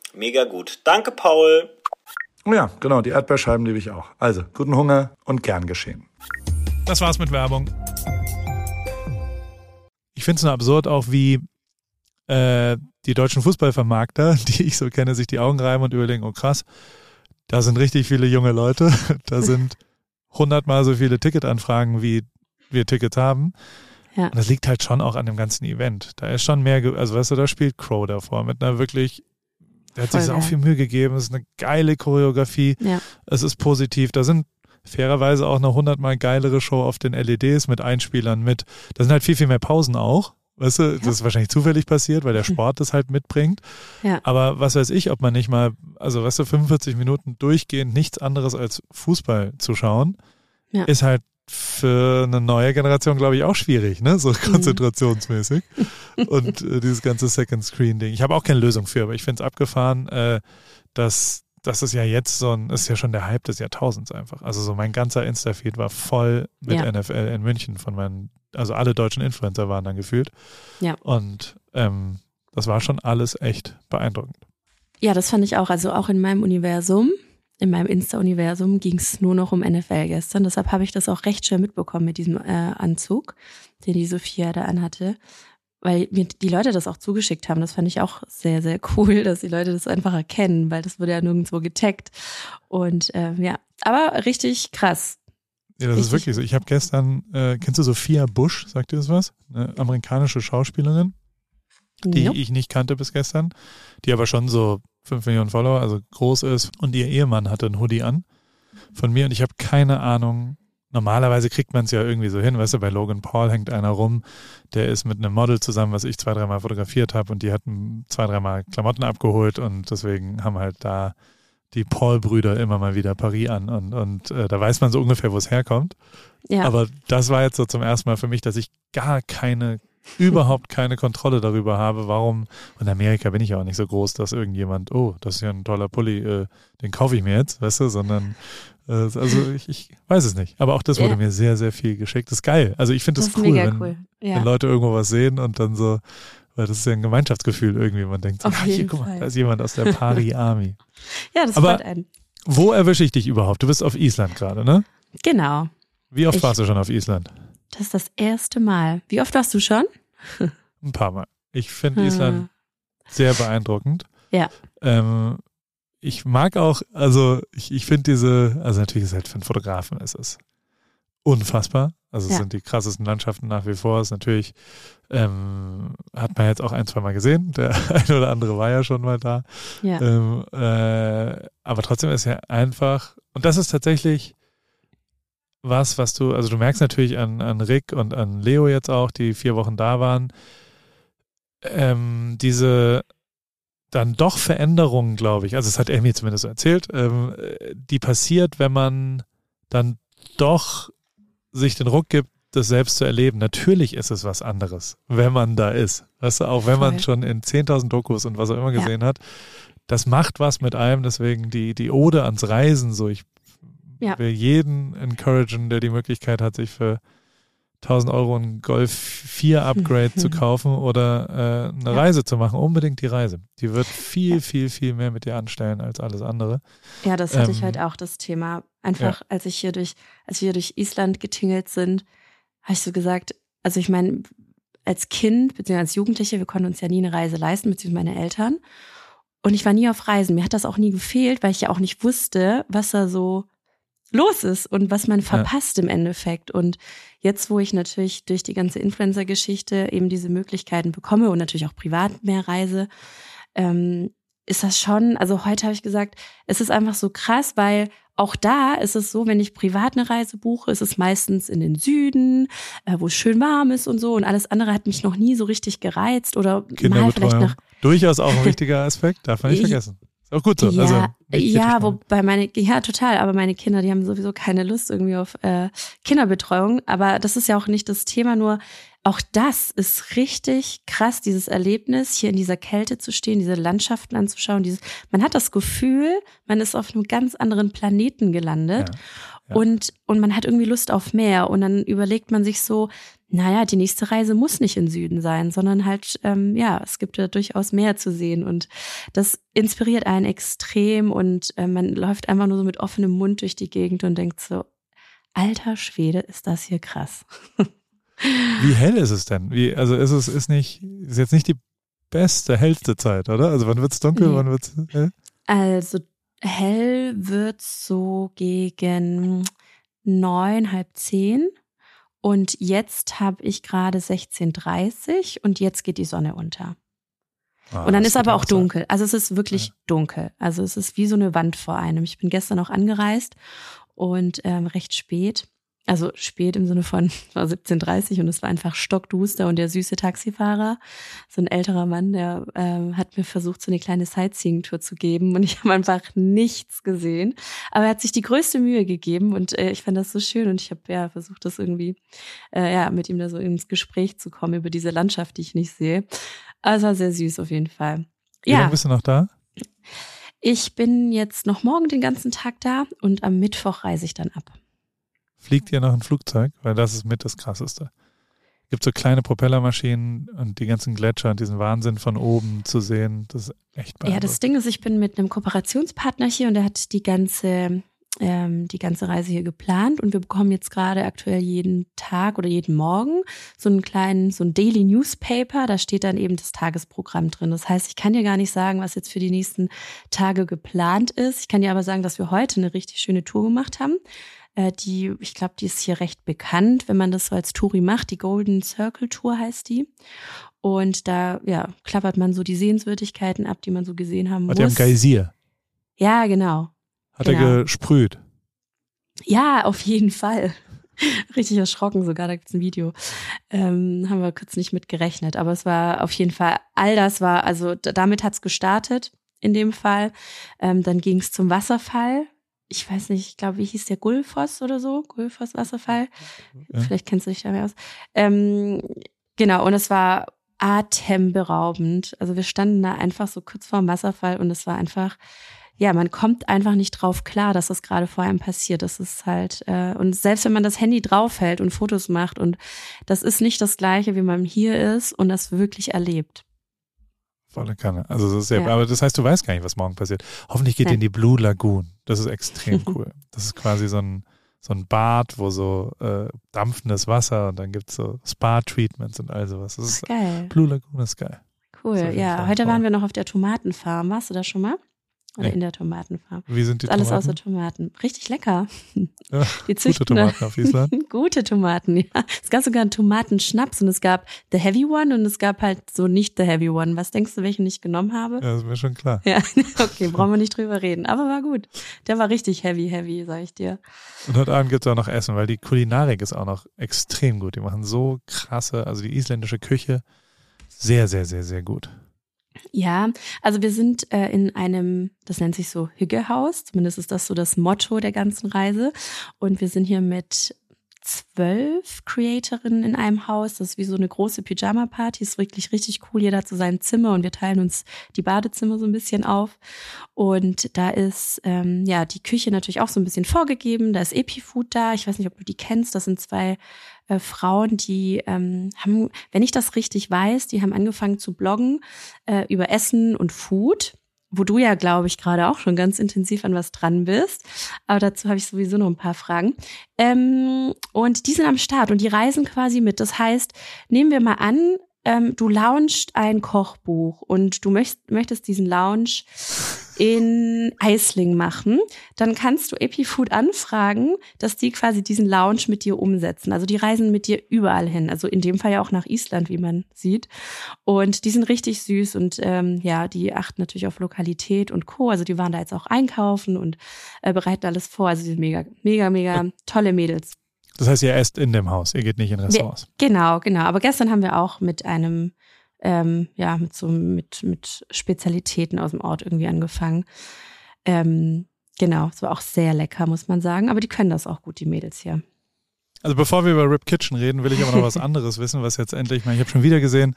Speaker 3: Mega gut. Danke, Paul.
Speaker 4: Oh ja, genau, die Erdbeerscheiben liebe ich auch. Also, guten Hunger und gern geschehen.
Speaker 1: Das war's mit Werbung. Ich finde es nur absurd, auch wie äh, die deutschen Fußballvermarkter, die ich so kenne, sich die Augen reiben und überlegen, oh krass, da sind richtig viele junge Leute, da sind hundertmal so viele Ticketanfragen, wie wir Tickets haben. Ja. Und das liegt halt schon auch an dem ganzen Event. Da ist schon mehr, also weißt du, da spielt Crow davor mit einer wirklich der hat Voll sich auch viel Mühe gegeben. Es ist eine geile Choreografie. Ja. Es ist positiv. Da sind fairerweise auch eine hundertmal geilere Show auf den LEDs mit Einspielern mit. Da sind halt viel, viel mehr Pausen auch. Weißt du, ja. das ist wahrscheinlich zufällig passiert, weil der. Sport das halt mitbringt. Ja. Aber was weiß ich, ob man nicht mal, also weißt du, 45 Minuten durchgehend nichts anderes als Fußball zu schauen, ja. ist halt für eine neue Generation, glaube ich, auch schwierig, ne? So mhm. konzentrationsmäßig. Und äh, dieses ganze Second Screen-Ding. Ich habe auch keine Lösung für, aber ich finde es abgefahren, äh, dass das ist ja jetzt so ein, ist ja schon der Hype des Jahrtausends einfach. Also so mein ganzer Insta-Feed war voll mit ja. NFL in München von meinen, also alle deutschen Influencer waren dann gefühlt. Ja. Und ähm, das war schon alles echt beeindruckend.
Speaker 2: Ja, das fand ich auch. Also auch in meinem Universum in meinem Insta-Universum ging es nur noch um NFL gestern. Deshalb habe ich das auch recht schnell mitbekommen mit diesem äh, Anzug, den die Sophia da anhatte. Weil mir die Leute das auch zugeschickt haben. Das fand ich auch sehr, sehr cool, dass die Leute das einfach erkennen, weil das wurde ja nirgendwo getaggt. Und äh, ja, aber richtig krass.
Speaker 1: Ja, das richtig. ist wirklich so. Ich habe gestern, äh, kennst du Sophia Bush, sagt dir das was? Eine amerikanische Schauspielerin, die nope. ich nicht kannte bis gestern, die aber schon so 5 Millionen Follower, also groß ist. Und ihr Ehemann hatte einen Hoodie an von mir und ich habe keine Ahnung. Normalerweise kriegt man es ja irgendwie so hin, weißt du, bei Logan Paul hängt einer rum, der ist mit einem Model zusammen, was ich zwei, dreimal fotografiert habe und die hatten zwei, dreimal Klamotten abgeholt und deswegen haben halt da die Paul-Brüder immer mal wieder Paris an und, und äh, da weiß man so ungefähr, wo es herkommt. Ja. Aber das war jetzt so zum ersten Mal für mich, dass ich gar keine überhaupt keine Kontrolle darüber habe, warum, in Amerika bin ich ja auch nicht so groß, dass irgendjemand, oh, das ist ja ein toller Pulli, äh, den kaufe ich mir jetzt, weißt du, sondern also ich, ich weiß es nicht. Aber auch das wurde ja. mir sehr, sehr viel geschickt. Das ist geil. Also ich finde das, das cool, wenn, cool. Ja. wenn Leute irgendwo was sehen und dann so, weil das ist ja ein Gemeinschaftsgefühl irgendwie. Man denkt so, ah, hier, guck mal, da ist jemand aus der Pari Army.
Speaker 2: ja, das Aber freut einen.
Speaker 1: Wo erwische ich dich überhaupt? Du bist auf Island gerade, ne?
Speaker 2: Genau.
Speaker 1: Wie oft ich, warst du schon auf Island?
Speaker 2: Das ist das erste Mal. Wie oft warst du schon?
Speaker 1: Ein paar Mal. Ich finde Island hm. sehr beeindruckend.
Speaker 2: Ja.
Speaker 1: Ähm, ich mag auch, also ich, ich finde diese, also natürlich ist es halt für einen Fotografen ist es unfassbar. Also es ja. sind die krassesten Landschaften nach wie vor. Es ist natürlich, ähm, hat man jetzt auch ein, zwei Mal gesehen. Der eine oder andere war ja schon mal da. Ja. Ähm, äh, aber trotzdem ist ja einfach, und das ist tatsächlich, was, was du, also du merkst natürlich an, an Rick und an Leo jetzt auch, die vier Wochen da waren, ähm, diese dann doch Veränderungen, glaube ich, also das hat er mir zumindest so erzählt, ähm, die passiert, wenn man dann doch sich den Ruck gibt, das selbst zu erleben. Natürlich ist es was anderes, wenn man da ist. Weißt du, auch wenn man schon in 10.000 Dokus und was auch immer gesehen ja. hat, das macht was mit einem, deswegen die, die Ode ans Reisen, so ich ja. will jeden encouragen, der die Möglichkeit hat, sich für 1000 Euro ein Golf 4 Upgrade zu kaufen oder äh, eine ja. Reise zu machen. Unbedingt die Reise. Die wird viel, ja. viel, viel mehr mit dir anstellen als alles andere.
Speaker 2: Ja, das hatte ähm, ich halt auch das Thema. Einfach, ja. als ich hier durch, als wir hier durch Island getingelt sind, habe ich so gesagt, also ich meine, als Kind, beziehungsweise als Jugendliche, wir konnten uns ja nie eine Reise leisten, beziehungsweise meine Eltern. Und ich war nie auf Reisen. Mir hat das auch nie gefehlt, weil ich ja auch nicht wusste, was da so los ist und was man verpasst ja. im Endeffekt. Und jetzt, wo ich natürlich durch die ganze Influencer-Geschichte eben diese Möglichkeiten bekomme und natürlich auch privat mehr reise, ähm, ist das schon, also heute habe ich gesagt, es ist einfach so krass, weil auch da ist es so, wenn ich privat eine Reise buche, ist es meistens in den Süden, äh, wo es schön warm ist und so. Und alles andere hat mich noch nie so richtig gereizt oder mal vielleicht nach.
Speaker 1: Durchaus auch ein wichtiger Aspekt, darf man nicht vergessen. Auch gut so.
Speaker 2: Ja,
Speaker 1: also,
Speaker 2: ja wobei meine, ja, total, aber meine Kinder, die haben sowieso keine Lust irgendwie auf äh, Kinderbetreuung. Aber das ist ja auch nicht das Thema, nur auch das ist richtig krass, dieses Erlebnis, hier in dieser Kälte zu stehen, diese Landschaften anzuschauen. Dieses, man hat das Gefühl, man ist auf einem ganz anderen Planeten gelandet. Ja, ja. Und, und man hat irgendwie Lust auf mehr. Und dann überlegt man sich so, naja, die nächste Reise muss nicht in Süden sein, sondern halt, ähm, ja, es gibt ja durchaus mehr zu sehen. Und das inspiriert einen extrem und äh, man läuft einfach nur so mit offenem Mund durch die Gegend und denkt so, alter Schwede, ist das hier krass.
Speaker 1: Wie hell ist es denn? Wie, also ist es ist nicht, ist jetzt nicht die beste, hellste Zeit, oder? Also wann wird's dunkel, nee. wann wird's hell?
Speaker 2: Also hell wird's so gegen neun, halb zehn. Und jetzt habe ich gerade 16.30 und jetzt geht die Sonne unter. Ah, und dann ist aber auch dunkel. Also es ist wirklich ja. dunkel. Also es ist wie so eine Wand vor einem. Ich bin gestern auch angereist und ähm, recht spät. Also spät im Sinne von, es war 17.30 und es war einfach stockduster und der süße Taxifahrer, so ein älterer Mann, der ähm, hat mir versucht, so eine kleine Sightseeing-Tour zu geben und ich habe einfach nichts gesehen. Aber er hat sich die größte Mühe gegeben und äh, ich fand das so schön und ich habe ja versucht, das irgendwie äh, ja mit ihm da so ins Gespräch zu kommen über diese Landschaft, die ich nicht sehe. Also war sehr süß auf jeden Fall.
Speaker 1: Wie ja. lange bist du noch da?
Speaker 2: Ich bin jetzt noch morgen den ganzen Tag da und am Mittwoch reise ich dann ab.
Speaker 1: Fliegt ihr noch ein Flugzeug? Weil das ist mit das Krasseste. Gibt so kleine Propellermaschinen und die ganzen Gletscher und diesen Wahnsinn von oben zu sehen. Das ist echt
Speaker 2: Ja, das Ding ist, ich bin mit einem Kooperationspartner hier und der hat die ganze ähm, die ganze Reise hier geplant und wir bekommen jetzt gerade aktuell jeden Tag oder jeden Morgen so einen kleinen, so ein Daily Newspaper, da steht dann eben das Tagesprogramm drin. Das heißt, ich kann dir gar nicht sagen, was jetzt für die nächsten Tage geplant ist. Ich kann dir aber sagen, dass wir heute eine richtig schöne Tour gemacht haben. Äh, die, ich glaube, die ist hier recht bekannt, wenn man das so als Touri macht. Die Golden Circle Tour heißt die. Und da, ja, klappert man so die Sehenswürdigkeiten ab, die man so gesehen haben
Speaker 1: Hat
Speaker 2: muss.
Speaker 1: Hat er Geysir?
Speaker 2: Ja, genau.
Speaker 1: Hat genau. er gesprüht?
Speaker 2: Ja, auf jeden Fall. Richtig erschrocken sogar, da gibt's ein Video. Ähm, haben wir kurz nicht mit gerechnet. Aber es war auf jeden Fall, all das war, also damit hat's gestartet in dem Fall. Ähm, dann ging's zum Wasserfall ich weiß nicht, ich glaube, wie hieß der Gulfoss oder so? Gulfoss Wasserfall. Ja. Vielleicht kennst du dich da mehr aus. Ähm, genau, und es war atemberaubend. Also wir standen da einfach so kurz vor dem Wasserfall und es war einfach, ja, man kommt einfach nicht drauf klar, dass das gerade vor einem passiert. Das ist halt, äh, und selbst wenn man das Handy draufhält und Fotos macht und das ist nicht das gleiche, wie man hier ist und das wirklich erlebt.
Speaker 1: Volle Kanne. Also das ist ja, ja. aber das heißt, du weißt gar nicht, was morgen passiert. Hoffentlich geht ja. ihr in die Blue Lagoon. Das ist extrem cool. Das ist quasi so ein, so ein Bad, wo so äh, dampfendes Wasser und dann gibt's so Spa-Treatments und all sowas. Das ist
Speaker 2: geil.
Speaker 1: Blue Lagoon ist geil.
Speaker 2: Cool, ja. Heute waren wir noch auf der Tomatenfarm. Warst du da schon mal? Oder nee. in der Tomatenfarm.
Speaker 1: Wie sind die
Speaker 2: Tomaten?
Speaker 1: Alles
Speaker 2: außer Tomaten. Richtig lecker.
Speaker 1: Ja, die gute Tomaten auf Island.
Speaker 2: gute Tomaten, ja. Es gab sogar einen Tomatenschnaps und es gab The Heavy One und es gab halt so nicht The Heavy One. Was denkst du, welchen ich genommen habe?
Speaker 1: Ja, ist mir schon klar.
Speaker 2: Ja, okay, brauchen wir nicht drüber reden. Aber war gut. Der war richtig heavy, heavy, sag ich dir.
Speaker 1: Und heute Abend gibt es auch noch Essen, weil die Kulinarik ist auch noch extrem gut. Die machen so krasse, also die isländische Küche, sehr, sehr, sehr, sehr gut.
Speaker 2: Ja, also wir sind äh, in einem, das nennt sich so Hüggehaus, zumindest ist das so das Motto der ganzen Reise. Und wir sind hier mit zwölf Creatorinnen in einem Haus. Das ist wie so eine große Pyjama-Party. Ist wirklich richtig cool. Jeder hat so sein Zimmer und wir teilen uns die Badezimmer so ein bisschen auf. Und da ist ähm, ja die Küche natürlich auch so ein bisschen vorgegeben. Da ist Epifood da. Ich weiß nicht, ob du die kennst. Das sind zwei äh, Frauen, die ähm, haben, wenn ich das richtig weiß, die haben angefangen zu bloggen äh, über Essen und Food wo du ja, glaube ich, gerade auch schon ganz intensiv an was dran bist. Aber dazu habe ich sowieso noch ein paar Fragen. Ähm, und die sind am Start und die reisen quasi mit. Das heißt, nehmen wir mal an, ähm, du launchst ein Kochbuch und du möcht, möchtest diesen Launch in Eisling machen, dann kannst du Epifood anfragen, dass die quasi diesen Lounge mit dir umsetzen. Also die reisen mit dir überall hin. Also in dem Fall ja auch nach Island, wie man sieht. Und die sind richtig süß und ähm, ja, die achten natürlich auf Lokalität und Co. Also die waren da jetzt auch einkaufen und äh, bereiten alles vor. Also die sind mega, mega, mega tolle Mädels.
Speaker 1: Das heißt, ihr esst in dem Haus, ihr geht nicht in Restaurants.
Speaker 2: Wir, genau, genau. Aber gestern haben wir auch mit einem ähm, ja, mit so mit, mit Spezialitäten aus dem Ort irgendwie angefangen. Ähm, genau, es war auch sehr lecker, muss man sagen. Aber die können das auch gut, die Mädels hier.
Speaker 1: Also bevor wir über Rip Kitchen reden, will ich aber noch was anderes wissen, was jetzt endlich mal, ich habe schon wieder gesehen,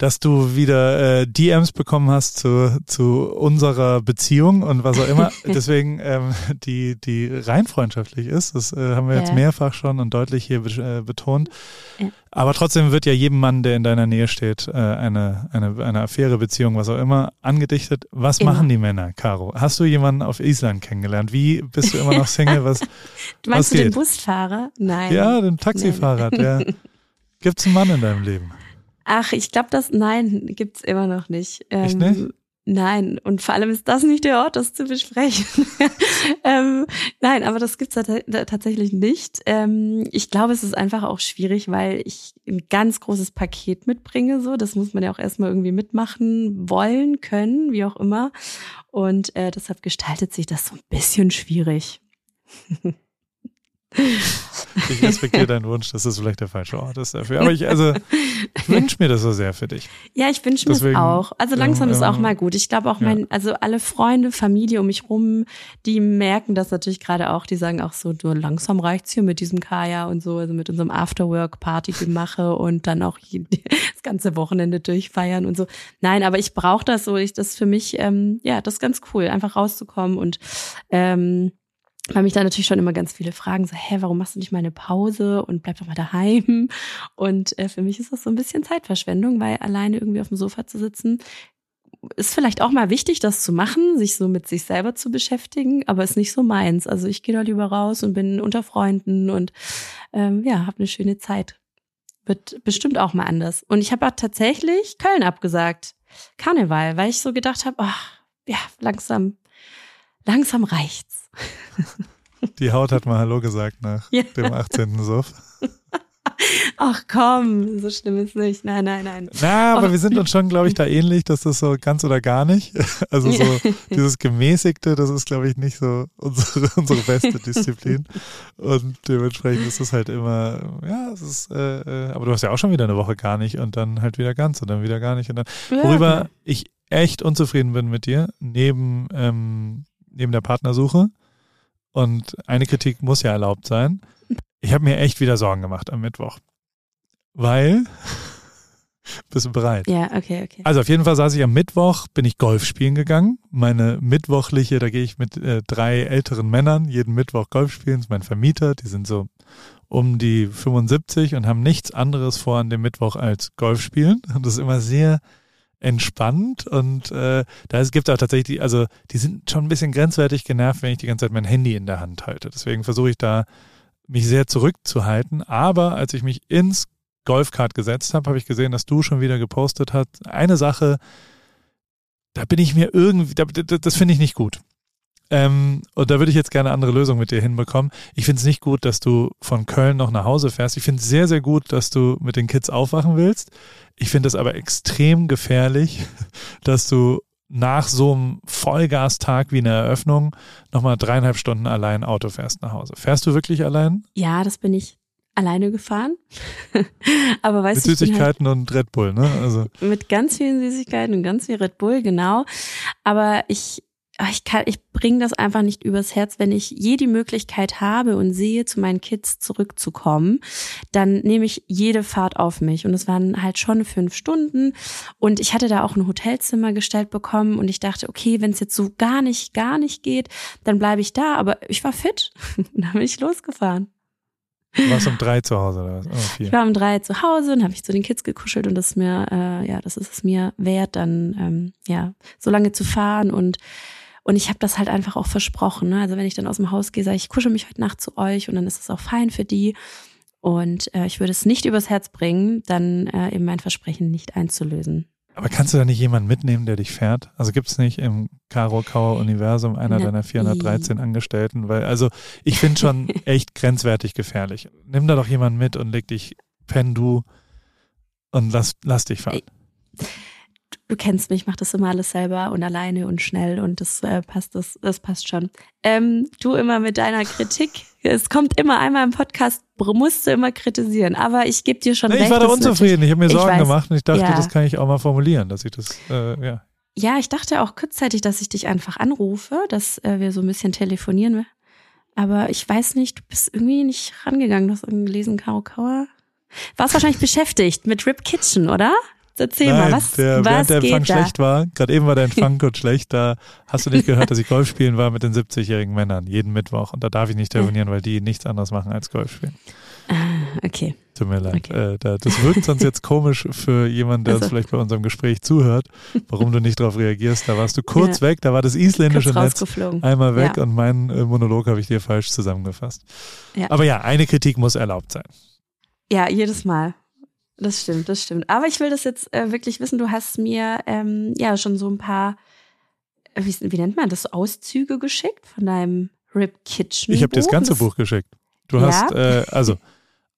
Speaker 1: dass du wieder äh, DMs bekommen hast zu, zu unserer Beziehung und was auch immer. Deswegen ähm, die, die rein freundschaftlich ist. Das äh, haben wir jetzt mehrfach schon und deutlich hier äh, betont. Ja. Aber trotzdem wird ja jedem Mann, der in deiner Nähe steht, äh, eine, eine, eine Affäre, Beziehung, was auch immer, angedichtet. Was immer. machen die Männer, Caro? Hast du jemanden auf Island kennengelernt? Wie bist du immer noch Single? Was,
Speaker 2: du meinst was du den Busfahrer? Nein.
Speaker 1: Ja, den Taxifahrer. Der, gibt's einen Mann in deinem Leben?
Speaker 2: Ach, ich glaube, das, nein, gibt's immer noch nicht.
Speaker 1: Ähm, Echt nicht?
Speaker 2: Nein, und vor allem ist das nicht der Ort, das zu besprechen. ähm, nein, aber das gibt's tatsächlich nicht. Ähm, ich glaube, es ist einfach auch schwierig, weil ich ein ganz großes Paket mitbringe. So, das muss man ja auch erstmal irgendwie mitmachen wollen, können, wie auch immer. Und äh, deshalb gestaltet sich das so ein bisschen schwierig.
Speaker 1: Ich respektiere deinen Wunsch, dass das vielleicht der falsche Ort ist dafür. Aber ich, also, ich wünsche mir das so sehr für dich.
Speaker 2: Ja, ich wünsche mir es auch. Also langsam ähm, ist auch mal gut. Ich glaube auch mein, ja. also alle Freunde, Familie um mich rum, die merken das natürlich gerade auch. Die sagen auch so, du langsam reicht's hier mit diesem Kaya und so, also mit unserem Afterwork-Party-Gemache und dann auch das ganze Wochenende durchfeiern und so. Nein, aber ich brauche das so. Ich das für mich, ähm, ja, das ist ganz cool, einfach rauszukommen und ähm, weil mich da natürlich schon immer ganz viele fragen, so, hä, warum machst du nicht mal eine Pause und bleib doch mal daheim? Und äh, für mich ist das so ein bisschen Zeitverschwendung, weil alleine irgendwie auf dem Sofa zu sitzen, ist vielleicht auch mal wichtig, das zu machen, sich so mit sich selber zu beschäftigen, aber ist nicht so meins. Also ich gehe da lieber raus und bin unter Freunden und ähm, ja, habe eine schöne Zeit. Wird bestimmt auch mal anders. Und ich habe auch tatsächlich Köln abgesagt. Karneval, weil ich so gedacht habe, oh, ja, langsam, langsam reicht's.
Speaker 1: Die Haut hat mal Hallo gesagt nach ja. dem 18. Suff.
Speaker 2: Ach komm, so schlimm ist nicht. Nein, nein, nein.
Speaker 1: Na, aber oh. wir sind uns schon, glaube ich, da ähnlich, dass das so ganz oder gar nicht. Also so dieses Gemäßigte, das ist, glaube ich, nicht so unsere, unsere beste Disziplin. Und dementsprechend ist es halt immer, ja, es ist, äh, äh, aber du hast ja auch schon wieder eine Woche gar nicht und dann halt wieder ganz und dann wieder gar nicht. Und dann, worüber ja. ich echt unzufrieden bin mit dir, neben, ähm, neben der Partnersuche, und eine Kritik muss ja erlaubt sein. Ich habe mir echt wieder Sorgen gemacht am Mittwoch. Weil, bist du bereit?
Speaker 2: Ja, okay, okay.
Speaker 1: Also auf jeden Fall saß ich am Mittwoch, bin ich Golf spielen gegangen. Meine mittwochliche, da gehe ich mit äh, drei älteren Männern jeden Mittwoch Golf spielen. Das ist mein Vermieter, die sind so um die 75 und haben nichts anderes vor an dem Mittwoch als Golf spielen. Und das ist immer sehr entspannt und äh, da gibt es auch tatsächlich, also die sind schon ein bisschen grenzwertig genervt, wenn ich die ganze Zeit mein Handy in der Hand halte. Deswegen versuche ich da mich sehr zurückzuhalten. Aber als ich mich ins Golfkart gesetzt habe, habe ich gesehen, dass du schon wieder gepostet hast. Eine Sache, da bin ich mir irgendwie, da, das finde ich nicht gut. Ähm, und da würde ich jetzt gerne eine andere Lösung mit dir hinbekommen. Ich finde es nicht gut, dass du von Köln noch nach Hause fährst. Ich finde es sehr, sehr gut, dass du mit den Kids aufwachen willst. Ich finde es aber extrem gefährlich, dass du nach so einem Vollgastag wie eine Eröffnung nochmal dreieinhalb Stunden allein Auto fährst nach Hause. Fährst du wirklich allein?
Speaker 2: Ja, das bin ich alleine gefahren. aber weißt
Speaker 1: mit du, Süßigkeiten halt und Red Bull, ne? Also
Speaker 2: mit ganz vielen Süßigkeiten und ganz viel Red Bull, genau. Aber ich ich kann, ich bringe das einfach nicht übers Herz, wenn ich je die Möglichkeit habe und sehe, zu meinen Kids zurückzukommen, dann nehme ich jede Fahrt auf mich. Und es waren halt schon fünf Stunden. Und ich hatte da auch ein Hotelzimmer gestellt bekommen und ich dachte, okay, wenn es jetzt so gar nicht, gar nicht geht, dann bleibe ich da. Aber ich war fit. dann bin ich losgefahren.
Speaker 1: Du warst um drei zu Hause oder was?
Speaker 2: Oh, ich war um drei zu Hause und habe ich zu den Kids gekuschelt und das ist mir, äh, ja, das ist es mir wert, dann ähm, ja so lange zu fahren und und ich habe das halt einfach auch versprochen. Ne? Also wenn ich dann aus dem Haus gehe, sage ich, ich kusche mich heute Nacht zu euch und dann ist es auch fein für die. Und äh, ich würde es nicht übers Herz bringen, dann äh, eben mein Versprechen nicht einzulösen.
Speaker 1: Aber kannst du da nicht jemanden mitnehmen, der dich fährt? Also gibt es nicht im Karo Kauer Universum einer Na, deiner 413 Angestellten? Weil, also ich finde schon echt grenzwertig gefährlich. Nimm da doch jemanden mit und leg dich, penn du und lass, lass dich fahren.
Speaker 2: Du kennst mich, ich mach das immer alles selber und alleine und schnell und das äh, passt, das, das passt schon. Ähm, du immer mit deiner Kritik. Es kommt immer einmal im Podcast, musst du immer kritisieren. Aber ich gebe dir schon
Speaker 1: nee,
Speaker 2: recht.
Speaker 1: Ich war da unzufrieden, ich habe mir Sorgen gemacht und ich dachte, ja. das kann ich auch mal formulieren, dass ich das, äh, ja.
Speaker 2: Ja, ich dachte auch kurzzeitig, dass ich dich einfach anrufe, dass äh, wir so ein bisschen telefonieren. Aber ich weiß nicht, du bist irgendwie nicht rangegangen. Du hast irgendwie gelesen, Karo Kauer. Warst wahrscheinlich beschäftigt mit Rip Kitchen, oder? Erzähl
Speaker 1: Nein,
Speaker 2: mal, was,
Speaker 1: der,
Speaker 2: was
Speaker 1: während der Empfang
Speaker 2: da?
Speaker 1: schlecht war, gerade eben war der Empfang kurz schlecht, da hast du nicht gehört, dass ich Golf spielen war mit den 70-jährigen Männern, jeden Mittwoch. Und da darf ich nicht telefonieren, weil die nichts anderes machen als Golf spielen.
Speaker 2: Ah, okay.
Speaker 1: Tut mir leid.
Speaker 2: Okay.
Speaker 1: Äh, da, das wirkt sonst jetzt komisch für jemanden, der
Speaker 2: Also.
Speaker 1: uns vielleicht bei unserem Gespräch zuhört, warum du nicht darauf reagierst. Da warst du kurz
Speaker 2: Ja.
Speaker 1: weg, da war das isländische Netz einmal weg
Speaker 2: Ja.
Speaker 1: und meinen äh, Monolog habe ich dir falsch zusammengefasst.
Speaker 2: Ja.
Speaker 1: Aber ja, eine Kritik muss erlaubt sein.
Speaker 2: Ja, jedes Mal. Das stimmt, das stimmt. Aber ich will das jetzt äh, wirklich wissen. Du hast mir ähm, ja schon so ein paar, äh, wie, wie nennt man das, Auszüge geschickt von deinem Rip Kitchen.
Speaker 1: Ich habe dir das ganze Buch geschickt. Du
Speaker 2: Ja?
Speaker 1: hast, äh, also,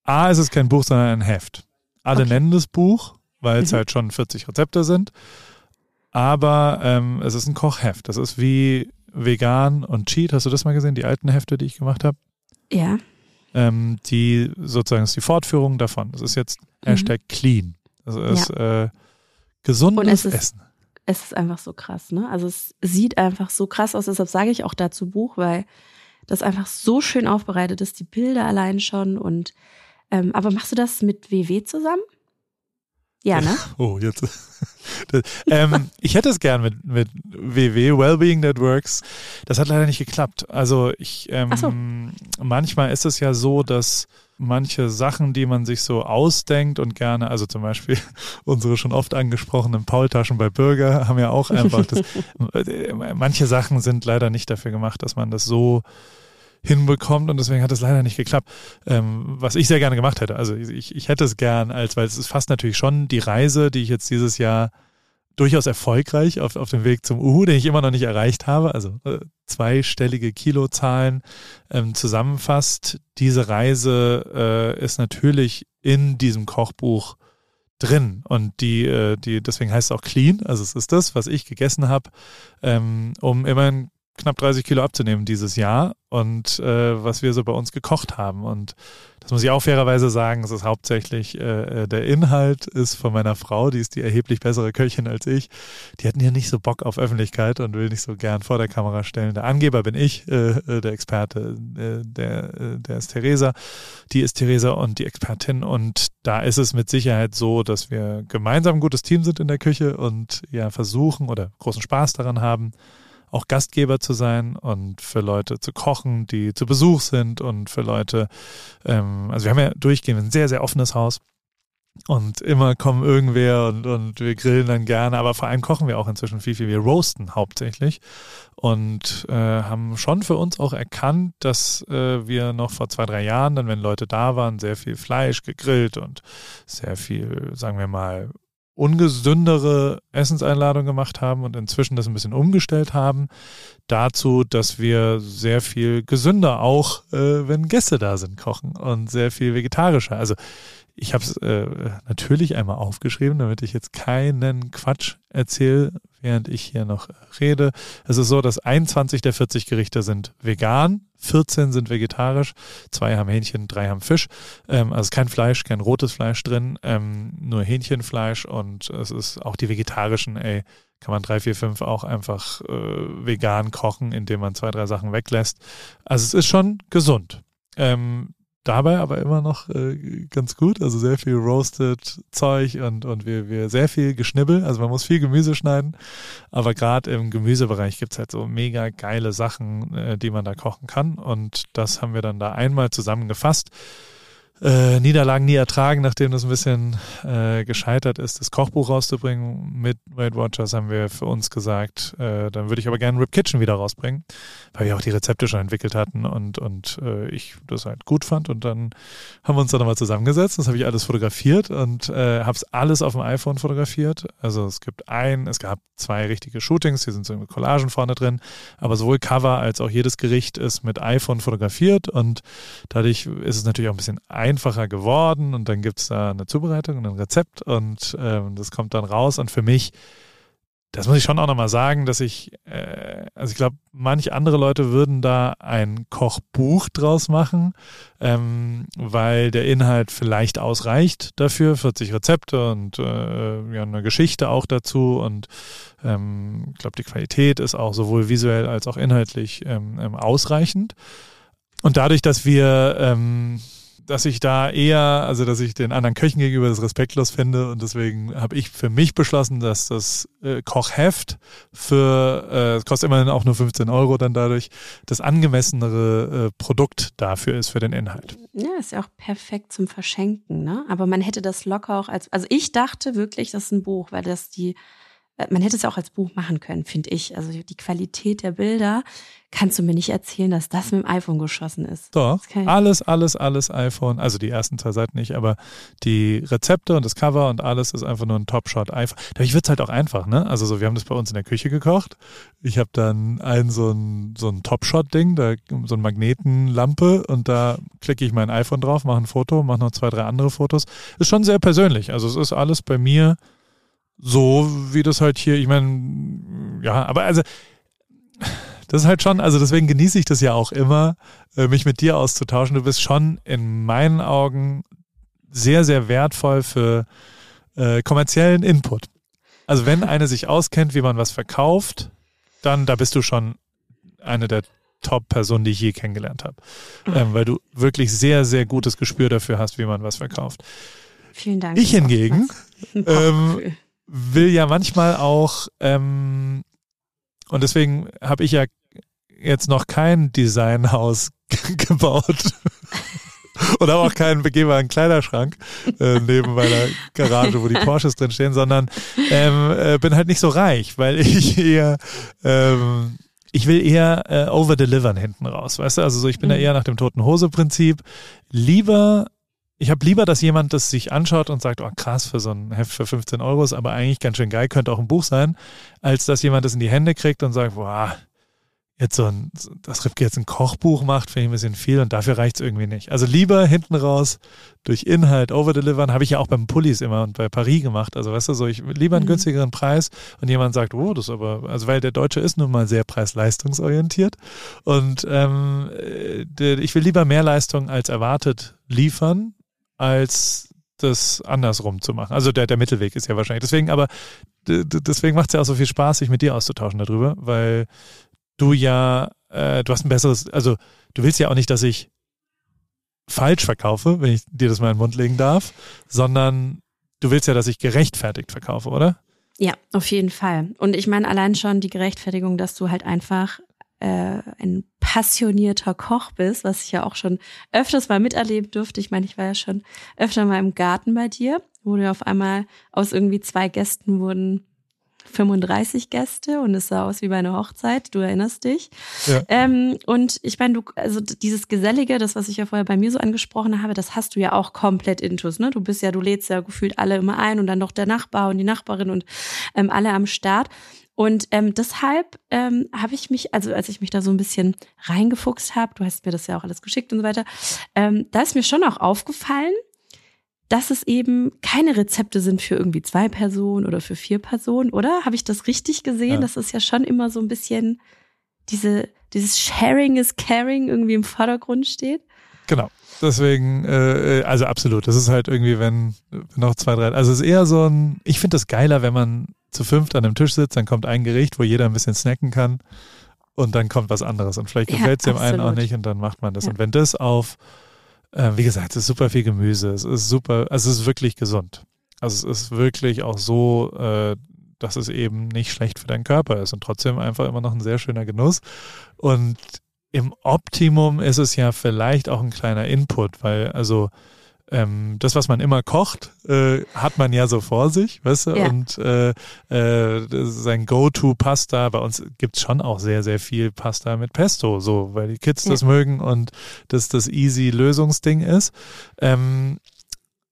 Speaker 1: A ist es kein Buch, sondern ein Heft. Alle
Speaker 2: Okay.
Speaker 1: nennen das Buch, weil es
Speaker 2: Mhm.
Speaker 1: halt schon 40 Rezepte sind. Aber ähm, es ist ein Kochheft. Das ist wie vegan und Cheat. Hast du das mal gesehen? Die alten Hefte, die ich gemacht habe?
Speaker 2: Ja,
Speaker 1: Ähm, die sozusagen ist die Fortführung davon. Das ist jetzt
Speaker 2: Mhm.
Speaker 1: Hashtag clean. Das ist äh, gesundes
Speaker 2: Und es ist-
Speaker 1: Essen.
Speaker 2: es ist einfach so krass, ne? Also es sieht einfach so krass aus. Deshalb sage ich auch dazu Buch, weil das einfach so schön aufbereitet ist, die Bilder allein schon. Und ähm, aber machst du das mit WW zusammen? Ja, ne?
Speaker 1: Oh, jetzt. Das, ähm, ich hätte es gern mit, mit WW, Wellbeing Networks. Das hat leider nicht geklappt. Also ich, ähm,
Speaker 2: so.
Speaker 1: manchmal ist es ja so, dass manche Sachen, die man sich so ausdenkt und gerne, also zum Beispiel unsere schon oft angesprochenen Paultaschen bei Bürger haben ja auch einfach das, äh, manche Sachen sind leider nicht dafür gemacht, dass man das so hinbekommt und deswegen hat es leider nicht geklappt, ähm, was ich sehr gerne gemacht hätte. Also ich, ich hätte es gern, als weil es ist fast natürlich schon die Reise, die ich jetzt dieses Jahr durchaus erfolgreich auf, auf dem Weg zum Uhu, den ich immer noch nicht erreicht habe, also äh, zweistellige Kilozahlen ähm, zusammenfasst. Diese Reise äh, ist natürlich in diesem Kochbuch drin und die, äh, die, deswegen heißt es auch clean, also es ist das, was ich gegessen habe, ähm, um immerhin knapp 30 Kilo abzunehmen dieses Jahr und äh, was wir so bei uns gekocht haben. Und das muss ich auch fairerweise sagen, es ist hauptsächlich äh, der Inhalt ist von meiner Frau, die ist die erheblich bessere Köchin als ich. Die hatten hier nicht so Bock auf Öffentlichkeit und will nicht so gern vor der Kamera stellen. Der Angeber bin ich, äh, äh, der Experte, äh, der, äh, der ist Theresa. Die ist Theresa und die Expertin. Und da ist es mit Sicherheit so, dass wir gemeinsam ein gutes Team sind in der Küche und ja versuchen oder großen Spaß daran haben, auch Gastgeber zu sein und für Leute zu kochen, die zu Besuch sind und für Leute, ähm, also wir haben ja durchgehend ein sehr, sehr offenes Haus und immer kommen irgendwer und, und wir grillen dann gerne, aber vor allem kochen wir auch inzwischen viel, viel. Wir roasten hauptsächlich und äh, haben schon für uns auch erkannt, dass äh, wir noch vor zwei, drei Jahren, dann wenn Leute da waren, sehr viel Fleisch gegrillt und sehr viel, sagen wir mal, ungesündere Essenseinladungen gemacht haben und inzwischen das ein bisschen umgestellt haben, dazu, dass wir sehr viel gesünder auch, äh, wenn Gäste da sind, kochen und sehr viel vegetarischer. Also ich habe es äh, natürlich einmal aufgeschrieben, damit ich jetzt keinen Quatsch erzähle, während ich hier noch rede. Es ist so, dass 21 der 40 Gerichte sind vegan, 14 sind vegetarisch, zwei haben Hähnchen, drei haben Fisch. Ähm, also kein Fleisch, kein rotes Fleisch drin, ähm, nur Hähnchenfleisch und es ist auch die vegetarischen, ey, kann man drei, vier, fünf auch einfach äh, vegan kochen, indem man zwei, drei Sachen weglässt. Also es ist schon gesund. Ähm, dabei aber immer noch äh, ganz gut. Also sehr viel roasted Zeug und, und wir, wir sehr viel Geschnibbel. Also man muss viel Gemüse schneiden. Aber gerade im Gemüsebereich gibt's halt so mega geile Sachen, äh, die man da kochen kann. Und das haben wir dann da einmal zusammengefasst. Äh, Niederlagen nie ertragen, nachdem das ein bisschen äh, gescheitert ist, das Kochbuch rauszubringen. Mit Weight Watchers haben wir für uns gesagt, äh, dann würde ich aber gerne Rip Kitchen wieder rausbringen, weil wir auch die Rezepte schon entwickelt hatten und, und äh, ich das halt gut fand. Und dann haben wir uns dann nochmal zusammengesetzt, das habe ich alles fotografiert und äh, habe es alles auf dem iPhone fotografiert. Also es gibt ein, es gab zwei richtige Shootings, hier sind so Collagen vorne drin, aber sowohl Cover als auch jedes Gericht ist mit iPhone fotografiert und dadurch ist es natürlich auch ein bisschen ein einfacher geworden und dann gibt es da eine Zubereitung und ein Rezept und ähm, das kommt dann raus. Und für mich, das muss ich schon auch nochmal sagen, dass ich, äh, also ich glaube, manche andere Leute würden da ein Kochbuch draus machen, ähm, weil der Inhalt vielleicht ausreicht dafür, 40 Rezepte und äh, ja, eine Geschichte auch dazu und ähm, ich glaube, die Qualität ist auch sowohl visuell als auch inhaltlich ähm, ähm ausreichend. Und dadurch, dass wir ähm, dass ich da eher, also dass ich den anderen Köchen gegenüber das respektlos finde und deswegen habe ich für mich beschlossen, dass das äh, Kochheft für, äh, kostet immerhin auch nur 15 Euro dann dadurch, das angemessenere äh, Produkt dafür ist für den Inhalt.
Speaker 2: Ja, ist ja auch perfekt zum Verschenken, ne? Aber man hätte das locker auch als, also ich dachte wirklich, das ist ein Buch, weil das die man hätte es auch als Buch machen können, finde ich. Also die Qualität der Bilder kannst du mir nicht erzählen, dass das mit dem iPhone geschossen ist.
Speaker 1: Doch, alles, alles, alles iPhone. Also die ersten zwei Seiten nicht, aber die Rezepte und das Cover und alles ist einfach nur ein Top-Shot. Dadurch wird es halt auch einfach, ne? Also so, wir haben das bei uns in der Küche gekocht. Ich habe dann ein so ein, so ein Top-Shot-Ding, so eine Magnetenlampe und da klicke ich mein iPhone drauf, mache ein Foto, mache noch zwei, drei andere Fotos. Ist schon sehr persönlich. Also es ist alles bei mir so wie das halt hier, ich meine, ja, aber also das ist halt schon, also deswegen genieße ich das ja auch immer, äh, mich mit dir auszutauschen. Du bist schon in meinen Augen sehr, sehr wertvoll für äh, kommerziellen Input. Also wenn eine sich auskennt, wie man was verkauft, dann da bist du schon eine der Top-Personen, die ich je kennengelernt habe. Ähm, weil du wirklich sehr, sehr gutes Gespür dafür hast, wie man was verkauft.
Speaker 2: Vielen Dank.
Speaker 1: Ich hingegen ähm, will ja manchmal auch, ähm, und deswegen habe ich ja jetzt noch kein Designhaus gebaut. und habe auch keinen begehbaren Kleiderschrank äh, neben meiner Garage, wo die Porsches drin stehen, sondern ähm, äh, bin halt nicht so reich, weil ich eher ähm, ich will eher äh, overdelivern hinten raus, weißt du? Also so, ich bin mhm. da eher nach dem toten Hose Prinzip. Lieber ich habe lieber, dass jemand das sich anschaut und sagt, oh krass, für so ein Heft für 15 Euro ist aber eigentlich ganz schön geil, könnte auch ein Buch sein, als dass jemand das in die Hände kriegt und sagt, boah, jetzt so ein, dass Ripke jetzt ein Kochbuch macht, finde ich ein bisschen viel und dafür reicht es irgendwie nicht. Also lieber hinten raus durch Inhalt overdelivern, habe ich ja auch beim Pullis immer und bei Paris gemacht. Also weißt du, so ich lieber einen mhm. günstigeren Preis und jemand sagt, oh, das ist aber, also weil der Deutsche ist nun mal sehr preis-leistungsorientiert und ähm, äh, ich will lieber mehr Leistung als erwartet liefern als das andersrum zu machen. Also der, der Mittelweg ist ja wahrscheinlich. Deswegen, aber deswegen macht es ja auch so viel Spaß, sich mit dir auszutauschen darüber, weil du ja, äh, du hast ein besseres, also du willst ja auch nicht, dass ich falsch verkaufe, wenn ich dir das mal in den Mund legen darf, sondern du willst ja, dass ich gerechtfertigt verkaufe, oder?
Speaker 2: Ja, auf jeden Fall. Und ich meine allein schon die Gerechtfertigung, dass du halt einfach äh, ein passionierter Koch bist, was ich ja auch schon öfters mal miterleben durfte. Ich meine, ich war ja schon öfter mal im Garten bei dir, wo du auf einmal aus irgendwie zwei Gästen wurden 35 Gäste und es sah aus wie bei einer Hochzeit, du erinnerst dich. Ja. Ähm, und ich meine, du, also dieses Gesellige, das, was ich ja vorher bei mir so angesprochen habe, das hast du ja auch komplett intus, ne? Du bist ja, du lädst ja gefühlt alle immer ein und dann noch der Nachbar und die Nachbarin und ähm, alle am Start. Und ähm, deshalb ähm, habe ich mich, also als ich mich da so ein bisschen reingefuchst habe, du hast mir das ja auch alles geschickt und so weiter, ähm, da ist mir schon auch aufgefallen, dass es eben keine Rezepte sind für irgendwie zwei Personen oder für vier Personen, oder? Habe ich das richtig gesehen? Ja. Das ist ja schon immer so ein bisschen diese, dieses Sharing is Caring irgendwie im Vordergrund steht.
Speaker 1: Genau. Deswegen, äh, also absolut. Das ist halt irgendwie, wenn, wenn noch zwei, drei. Also es ist eher so ein, ich finde das geiler, wenn man zu fünft an einem Tisch sitzt, dann kommt ein Gericht, wo jeder ein bisschen snacken kann und dann kommt was anderes. Und vielleicht gefällt es dem einen auch nicht und dann macht man das. Ja. Und wenn das auf, äh, wie gesagt, es ist super viel Gemüse, es ist super, also es ist wirklich gesund. Also es ist wirklich auch so, äh, dass es eben nicht schlecht für deinen Körper ist und trotzdem einfach immer noch ein sehr schöner Genuss. Und im Optimum ist es ja vielleicht auch ein kleiner Input, weil also ähm, das, was man immer kocht, äh, hat man ja so vor sich, weißt du? Ja. Und äh, äh, sein Go-To-Pasta, bei uns gibt's schon auch sehr, sehr viel Pasta mit Pesto, so, weil die Kids ja. das mögen und das das easy Lösungsding ist. Ähm,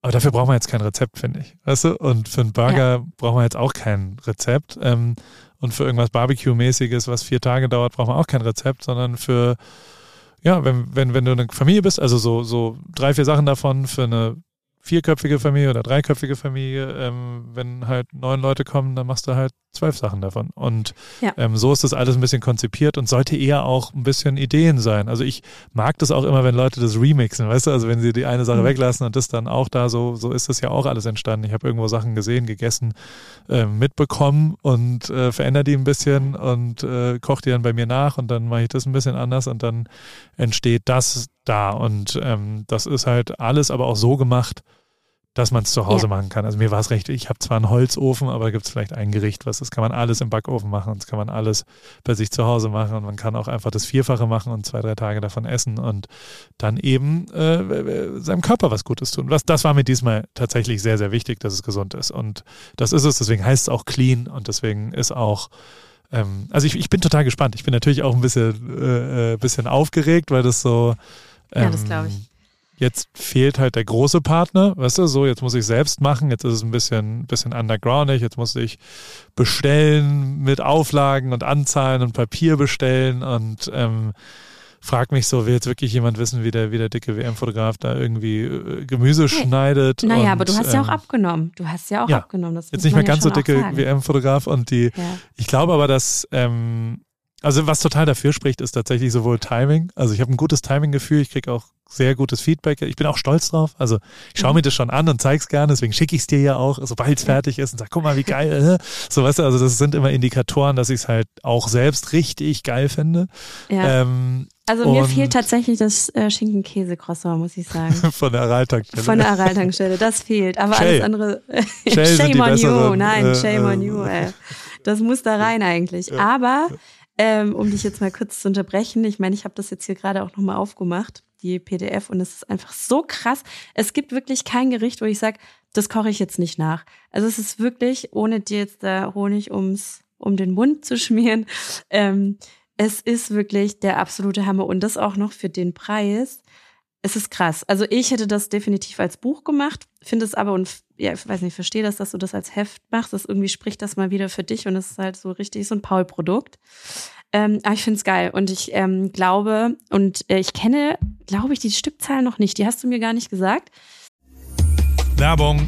Speaker 1: aber dafür braucht man jetzt kein Rezept, finde ich. Weißt du? Und für einen Burger ja. braucht man jetzt auch kein Rezept. Ähm, und für irgendwas Barbecue-mäßiges, was vier Tage dauert, braucht man auch kein Rezept, sondern für ja, wenn, wenn, wenn du eine Familie bist, also so, so drei, vier Sachen davon für eine vierköpfige Familie oder dreiköpfige Familie, ähm, wenn halt neun Leute kommen, dann machst du halt zwölf Sachen davon. Und ja. ähm, so ist das alles ein bisschen konzipiert und sollte eher auch ein bisschen Ideen sein. Also ich mag das auch immer, wenn Leute das remixen, weißt du, also wenn sie die eine Sache mhm. weglassen und das dann auch da, so, so ist das ja auch alles entstanden. Ich habe irgendwo Sachen gesehen, gegessen, äh, mitbekommen und äh, verändere die ein bisschen und äh, koche die dann bei mir nach und dann mache ich das ein bisschen anders und dann entsteht das da. Und ähm, das ist halt alles aber auch so gemacht, dass man es zu Hause ja. machen kann. Also mir war es recht, ich habe zwar einen Holzofen, aber da gibt es vielleicht ein Gericht, was das kann man alles im Backofen machen und das kann man alles bei sich zu Hause machen und man kann auch einfach das Vierfache machen und zwei, drei Tage davon essen und dann eben äh, seinem Körper was Gutes tun. Was, das war mir diesmal tatsächlich sehr, sehr wichtig, dass es gesund ist und das ist es, deswegen heißt es auch clean und deswegen ist auch ähm, also ich, ich bin total gespannt. Ich bin natürlich auch ein bisschen, äh, äh bisschen aufgeregt, weil das so
Speaker 2: ähm, ja, das glaube ich
Speaker 1: Jetzt fehlt halt der große Partner, weißt du, so, jetzt muss ich selbst machen, jetzt ist es ein bisschen, bisschen undergroundig, jetzt muss ich bestellen mit Auflagen und Anzahlen und Papier bestellen und ähm, frag mich so, will jetzt wirklich jemand wissen, wie der, wie der dicke WM-Fotograf da irgendwie äh, Gemüse hey. schneidet?
Speaker 2: Naja,
Speaker 1: und,
Speaker 2: aber du hast ähm, ja auch ähm, abgenommen. Du hast ja auch ja, abgenommen. Das
Speaker 1: jetzt nicht mehr ganz so dicke WM-Fotograf und die, ja. ich glaube aber, dass ähm, also was total dafür spricht, ist tatsächlich sowohl Timing. Also ich habe ein gutes Timing-Gefühl, ich kriege auch sehr gutes Feedback. Ich bin auch stolz drauf. Also ich schaue mhm. mir das schon an und zeig's gerne, deswegen schicke ich es dir ja auch, sobald es fertig ist und sag, guck mal, wie geil. Äh. So weißt du, also das sind immer Indikatoren, dass ich es halt auch selbst richtig geil finde.
Speaker 2: Ja. Ähm, also mir fehlt tatsächlich das äh, Schinken-Käse-Croissant, muss ich sagen.
Speaker 1: Von der Araltankstelle.
Speaker 2: Von der Araltankstelle, das fehlt. Aber Shay. alles andere. shame on you, nein, äh, shame on you. Ey. Das muss da rein eigentlich. Ja. Aber ähm, um dich jetzt mal kurz zu unterbrechen, ich meine, ich habe das jetzt hier gerade auch nochmal aufgemacht die PDF und es ist einfach so krass. Es gibt wirklich kein Gericht, wo ich sage, das koche ich jetzt nicht nach. Also es ist wirklich, ohne dir jetzt da Honig ums, um den Mund zu schmieren, ähm, es ist wirklich der absolute Hammer und das auch noch für den Preis. Es ist krass. Also ich hätte das definitiv als Buch gemacht, finde es aber und ja, ich weiß nicht, verstehe das, dass du das als Heft machst. Das irgendwie spricht das mal wieder für dich und es ist halt so richtig so ein Paul-Produkt. Ähm, aber ich finde es geil und ich ähm, glaube, und äh, ich kenne, glaube ich, die Stückzahl noch nicht. Die hast du mir gar nicht gesagt.
Speaker 1: Werbung.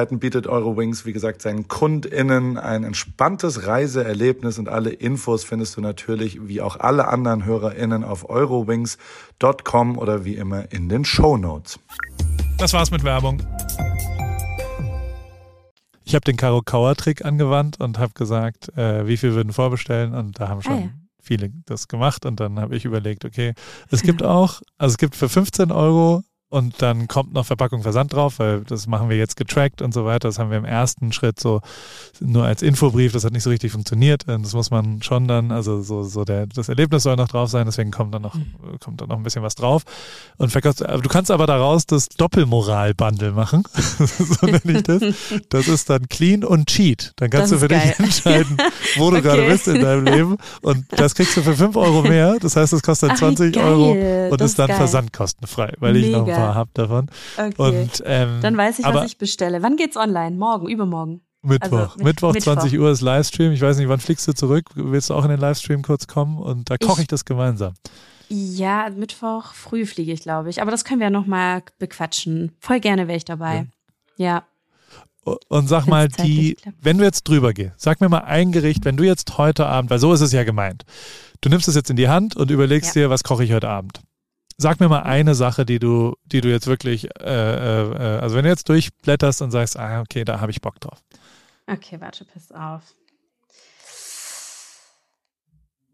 Speaker 4: Möglichkeiten bietet Eurowings, wie gesagt, seinen KundInnen ein entspanntes Reiseerlebnis und alle Infos findest du natürlich wie auch alle anderen HörerInnen auf eurowings.com oder wie immer in den Show Notes.
Speaker 1: Das war's mit Werbung. Ich habe den Karo Kauer Trick angewandt und habe gesagt, äh, wie viel würden vorbestellen und da haben schon ah, ja. viele das gemacht und dann habe ich überlegt, okay, es gibt auch, also es gibt für 15 Euro und dann kommt noch Verpackung Versand drauf, weil das machen wir jetzt getrackt und so weiter. Das haben wir im ersten Schritt so nur als Infobrief, das hat nicht so richtig funktioniert. Das muss man schon dann, also so, so der, das Erlebnis soll noch drauf sein, deswegen kommt dann noch, mhm. kommt dann noch ein bisschen was drauf. Und verkaufst, du kannst aber daraus das Doppelmoral-Bundle machen. so nenne ich das. Das ist dann clean und cheat. Dann kannst das du für dich entscheiden, wo du okay. gerade bist in deinem Leben. Und das kriegst du für 5 Euro mehr. Das heißt, es kostet Ach, 20 Euro und das ist dann geil. versandkostenfrei, weil Mega. ich noch paar habe davon. Okay. Und, ähm,
Speaker 2: Dann weiß ich, was ich bestelle. Wann geht's online? Morgen, übermorgen?
Speaker 1: Mittwoch. Also, mit, Mittwoch, Mittwoch, 20 Uhr ist Livestream. Ich weiß nicht, wann fliegst du zurück? Willst du auch in den Livestream kurz kommen? Und da koche ich, ich, das gemeinsam.
Speaker 2: Ja, Mittwoch früh fliege ich, glaube ich. Aber das können wir ja nochmal bequatschen. Voll gerne wäre ich dabei. Ja.
Speaker 1: ja. Und sag mal, die, wenn du jetzt drüber gehst, sag mir mal ein Gericht, wenn du jetzt heute Abend, weil so ist es ja gemeint, du nimmst es jetzt in die Hand und überlegst ja. dir, was koche ich heute Abend. Sag mir mal eine Sache, die du, die du jetzt wirklich, äh, äh, also wenn du jetzt durchblätterst und sagst, ah, okay, da habe ich Bock drauf.
Speaker 2: Okay, warte, pass auf.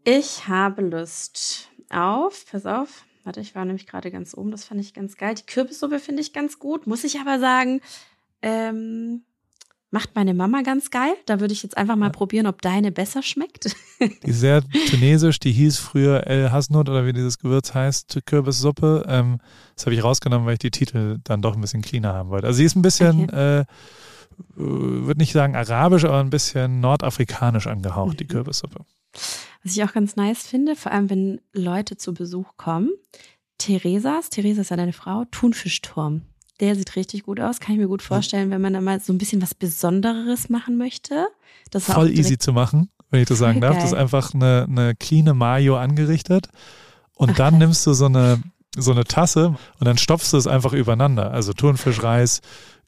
Speaker 2: Ich habe Lust auf, pass auf, warte, ich war nämlich gerade ganz oben, das fand ich ganz geil. Die Kürbissuppe finde ich ganz gut, muss ich aber sagen, ähm, Macht meine Mama ganz geil. Da würde ich jetzt einfach mal ja. probieren, ob deine besser schmeckt.
Speaker 1: Die ist sehr tunesisch, die hieß früher El Hasnut oder wie dieses Gewürz heißt, Kürbissuppe. Ähm, das habe ich rausgenommen, weil ich die Titel dann doch ein bisschen cleaner haben wollte. Also sie ist ein bisschen, okay. äh, würde nicht sagen arabisch, aber ein bisschen nordafrikanisch angehaucht, mhm. die Kürbissuppe.
Speaker 2: Was ich auch ganz nice finde, vor allem wenn Leute zu Besuch kommen. Theresas, Theresa ist ja deine Frau, Thunfischturm. Der sieht richtig gut aus. Kann ich mir gut vorstellen, wenn man da mal so ein bisschen was Besonderes machen möchte.
Speaker 1: Das Voll easy zu machen, wenn ich das sagen darf. Geil. Das ist einfach eine, eine cleane Mayo angerichtet. Und Ach, dann nimmst du so eine, so eine Tasse und dann stopfst du es einfach übereinander. Also Thunfisch, Reis,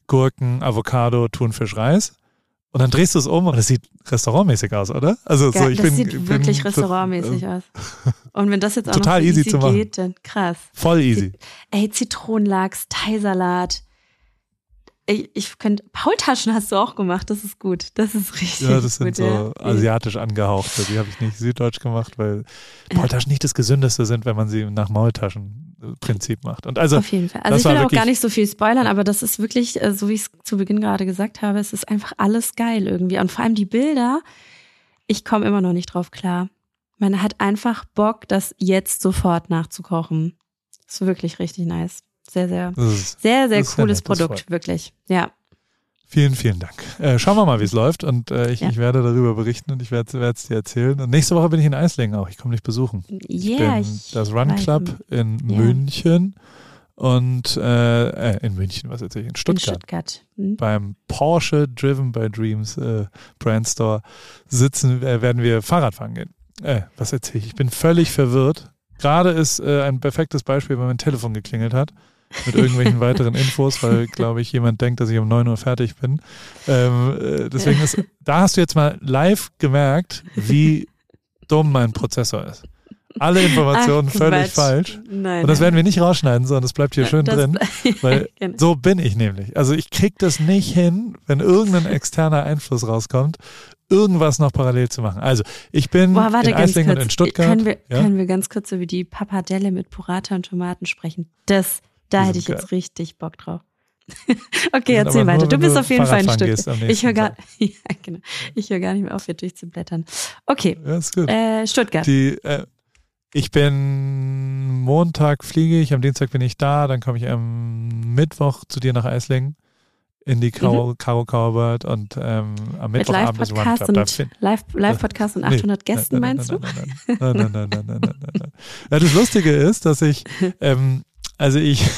Speaker 1: Gurken, Avocado, Thunfisch, Reis. Und dann drehst du es um und es sieht restaurantmäßig aus, oder?
Speaker 2: Also Geil, so, ich das bin, sieht wirklich bin, restaurantmäßig aus. Und wenn das jetzt auch total easy, easy zu machen. geht, dann krass.
Speaker 1: Voll easy.
Speaker 2: Ey, Zitronenlachs, Thai-Salat. Ich, ich könnte, Paultaschen hast du auch gemacht, das ist gut. Das ist richtig.
Speaker 1: Ja, das sind gut, so ja. asiatisch angehauchte. Die habe ich nicht süddeutsch gemacht, weil Paultaschen nicht das gesündeste sind, wenn man sie nach Maultaschen Prinzip macht. Und also,
Speaker 2: Auf jeden Fall. Also ich will auch gar nicht so viel spoilern, aber das ist wirklich, äh, so wie ich es zu Beginn gerade gesagt habe, es ist einfach alles geil irgendwie. Und vor allem die Bilder, ich komme immer noch nicht drauf klar. Man hat einfach Bock, das jetzt sofort nachzukochen. Ist wirklich richtig nice. Sehr, sehr, sehr, sehr cooles Produkt, wirklich. Ja.
Speaker 1: Vielen, vielen Dank. Äh, schauen wir mal, wie es läuft und äh, ich, ja. ich, werde darüber berichten und ich werde es dir erzählen. Und nächste Woche bin ich in Eislingen auch. Ich komme dich besuchen.
Speaker 2: Yeah,
Speaker 1: ich bin das Run Club in ja. München und äh, äh, in München, was erzähle ich? In Stuttgart. In Stuttgart. Mhm. Beim Porsche Driven by Dreams äh, Brand Store sitzen, äh, werden wir Fahrrad fahren gehen. Äh, was erzähle ich? Ich bin völlig verwirrt. Gerade ist ein perfektes Beispiel, weil mein Telefon geklingelt hat mit irgendwelchen weiteren Infos, weil, glaube ich, jemand denkt, dass ich um 9 Uhr fertig bin. Ähm, äh, deswegen ist, da hast du jetzt mal live gemerkt, wie dumm mein Prozessor ist. Alle Informationen Ach, völlig falsch. Nein, und das werden wir nicht rausschneiden, sondern das bleibt hier schön das, drin. Weil genau. so bin ich nämlich. Also ich krieg das nicht hin, wenn irgendein externer Einfluss rauskommt, irgendwas noch parallel zu machen. Also ich bin Boah, warte, in Eislingen und in Stuttgart.
Speaker 2: Können wir, ja? können wir ganz kurz über die Papadelle mit Burrata und Tomaten sprechen? Das da hätte ich geil. jetzt richtig Bock drauf. okay, erzähl weiter. Du bist auf jeden Fall ein Stück. Ich höre gar, ja, genau. ich höre gar nicht mehr auf, hier durchzublättern. Okay. Ja, ist gut. Äh, Stuttgart.
Speaker 1: Die, äh, ich bin Montag fliege ich, am Dienstag bin ich da, dann komme ich am Mittwoch zu dir nach Eislingen in die Karo, mhm. Karo Kauerbird und ähm, am Mittwochabend ist One Club.
Speaker 2: Live-Podcast und 800 nee, Gästen, meinst
Speaker 1: du? Nein, nein, nein, nein, nein, nein, nein, das Lustige ist, dass ich ähm, also ich,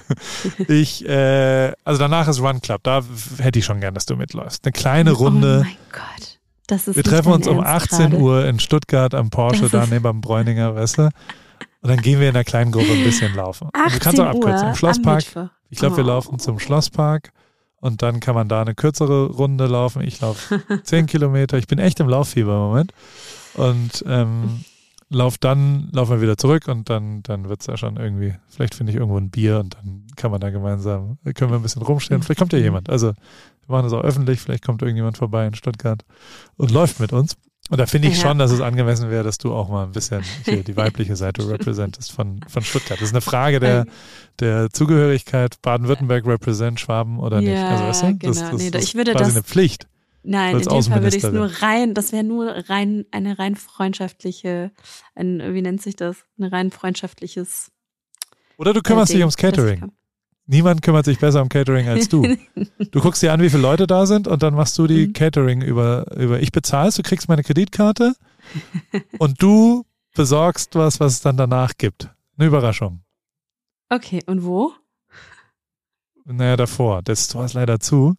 Speaker 1: ich, äh, also danach ist Run Club. Da hätte ich schon gern, dass du mitläufst. Eine kleine oh Runde.
Speaker 2: Oh mein Gott. Das ist
Speaker 1: Wir treffen uns um 18 grade. Uhr in Stuttgart am Porsche, da neben am Bräuninger, weißt du? Und dann gehen wir in einer kleinen Gruppe ein bisschen laufen.
Speaker 2: 18 also du kannst auch abkürzen.
Speaker 1: Im Schlosspark. Ich glaube, oh. wir laufen zum Schlosspark und dann kann man da eine kürzere Runde laufen. Ich laufe 10 Kilometer. Ich bin echt im Lauffieber im Moment. Und ähm, lauf dann, laufen wir wieder zurück und dann, dann wird es ja schon irgendwie, vielleicht finde ich irgendwo ein Bier und dann kann man da gemeinsam, können wir ein bisschen rumstehen. Vielleicht kommt ja jemand. Also wir machen das auch öffentlich, vielleicht kommt irgendjemand vorbei in Stuttgart und läuft mit uns. Und da finde ich schon, dass es angemessen wäre, dass du auch mal ein bisschen hier die weibliche Seite repräsentest von, von Stuttgart. Das ist eine Frage der, der Zugehörigkeit, Baden-Württemberg represent Schwaben oder nicht.
Speaker 2: Ja,
Speaker 1: Also weißt du, das,
Speaker 2: genau.
Speaker 1: das,
Speaker 2: Nee,
Speaker 1: das
Speaker 2: ich würde
Speaker 1: ist quasi
Speaker 2: das-
Speaker 1: eine Pflicht.
Speaker 2: Nein, in dem Fall würde ich es nur rein, das wäre nur rein, eine rein freundschaftliche, ein, wie nennt sich das? Ein rein freundschaftliches.
Speaker 1: Oder du kümmerst
Speaker 2: äh,
Speaker 1: dich ums Catering. Niemand kümmert sich besser um Catering als du. Du guckst dir an, wie viele Leute da sind und dann machst du die
Speaker 2: Mhm.
Speaker 1: Catering über, über ich bezahlst, du kriegst meine Kreditkarte und du besorgst was, was es dann danach gibt. Eine Überraschung.
Speaker 2: Okay, und wo?
Speaker 1: Naja, davor. Das Tor ist leider zu,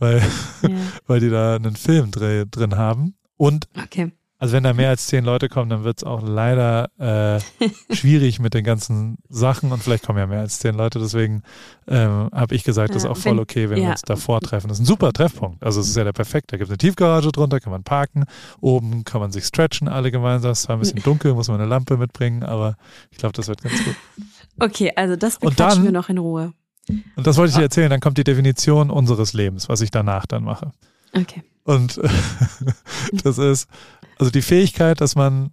Speaker 1: weil,
Speaker 2: Ja.
Speaker 1: weil die da einen Filmdreh drin haben. Und
Speaker 2: Okay.
Speaker 1: also wenn da mehr als zehn Leute kommen, dann wird es auch leider äh, schwierig mit den ganzen Sachen und vielleicht kommen ja mehr als zehn Leute. Deswegen ähm, habe ich gesagt, das ist
Speaker 2: Ja,
Speaker 1: auch voll
Speaker 2: wenn-
Speaker 1: okay, wenn wir
Speaker 2: ja.
Speaker 1: uns davor treffen. Das ist ein super Treffpunkt. Also es ist ja der perfekte. Da gibt es eine Tiefgarage drunter, kann man parken. Oben kann man sich stretchen, alle gemeinsam. Es ist zwar ein bisschen dunkel, muss man eine Lampe mitbringen, aber ich glaube, das wird ganz gut.
Speaker 2: Okay, also das
Speaker 1: Und
Speaker 2: bequatschen
Speaker 1: dann-
Speaker 2: wir noch in Ruhe.
Speaker 1: Und das wollte ich dir erzählen. Dann kommt die Definition unseres Lebens, was ich danach dann mache.
Speaker 2: Okay.
Speaker 1: Und äh, das ist also die Fähigkeit, dass man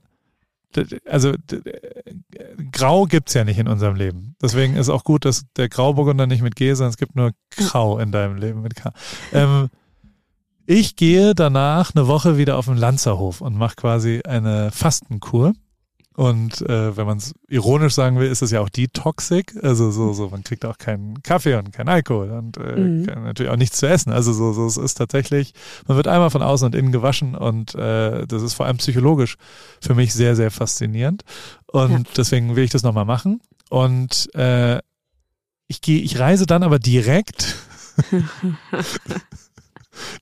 Speaker 1: also Grau gibt's ja nicht in unserem Leben. Deswegen ist auch gut, dass der Grauburgunder nicht mit G, sondern es gibt nur Grau in deinem Leben mit K. Ähm, ich gehe danach eine Woche wieder auf den Lanzerhof und mache quasi eine Fastenkur. Und äh, wenn man es ironisch sagen will, ist es ja auch detoxic. Also so, so, man kriegt auch keinen Kaffee und keinen Alkohol und äh,
Speaker 2: Mhm.
Speaker 1: natürlich auch nichts zu essen. Also so, so, es ist tatsächlich, man wird einmal von außen und innen gewaschen und äh, das ist vor allem psychologisch für mich sehr, sehr faszinierend. Und
Speaker 2: Ja.
Speaker 1: deswegen will ich das nochmal machen. Und äh, ich gehe, ich reise dann aber direkt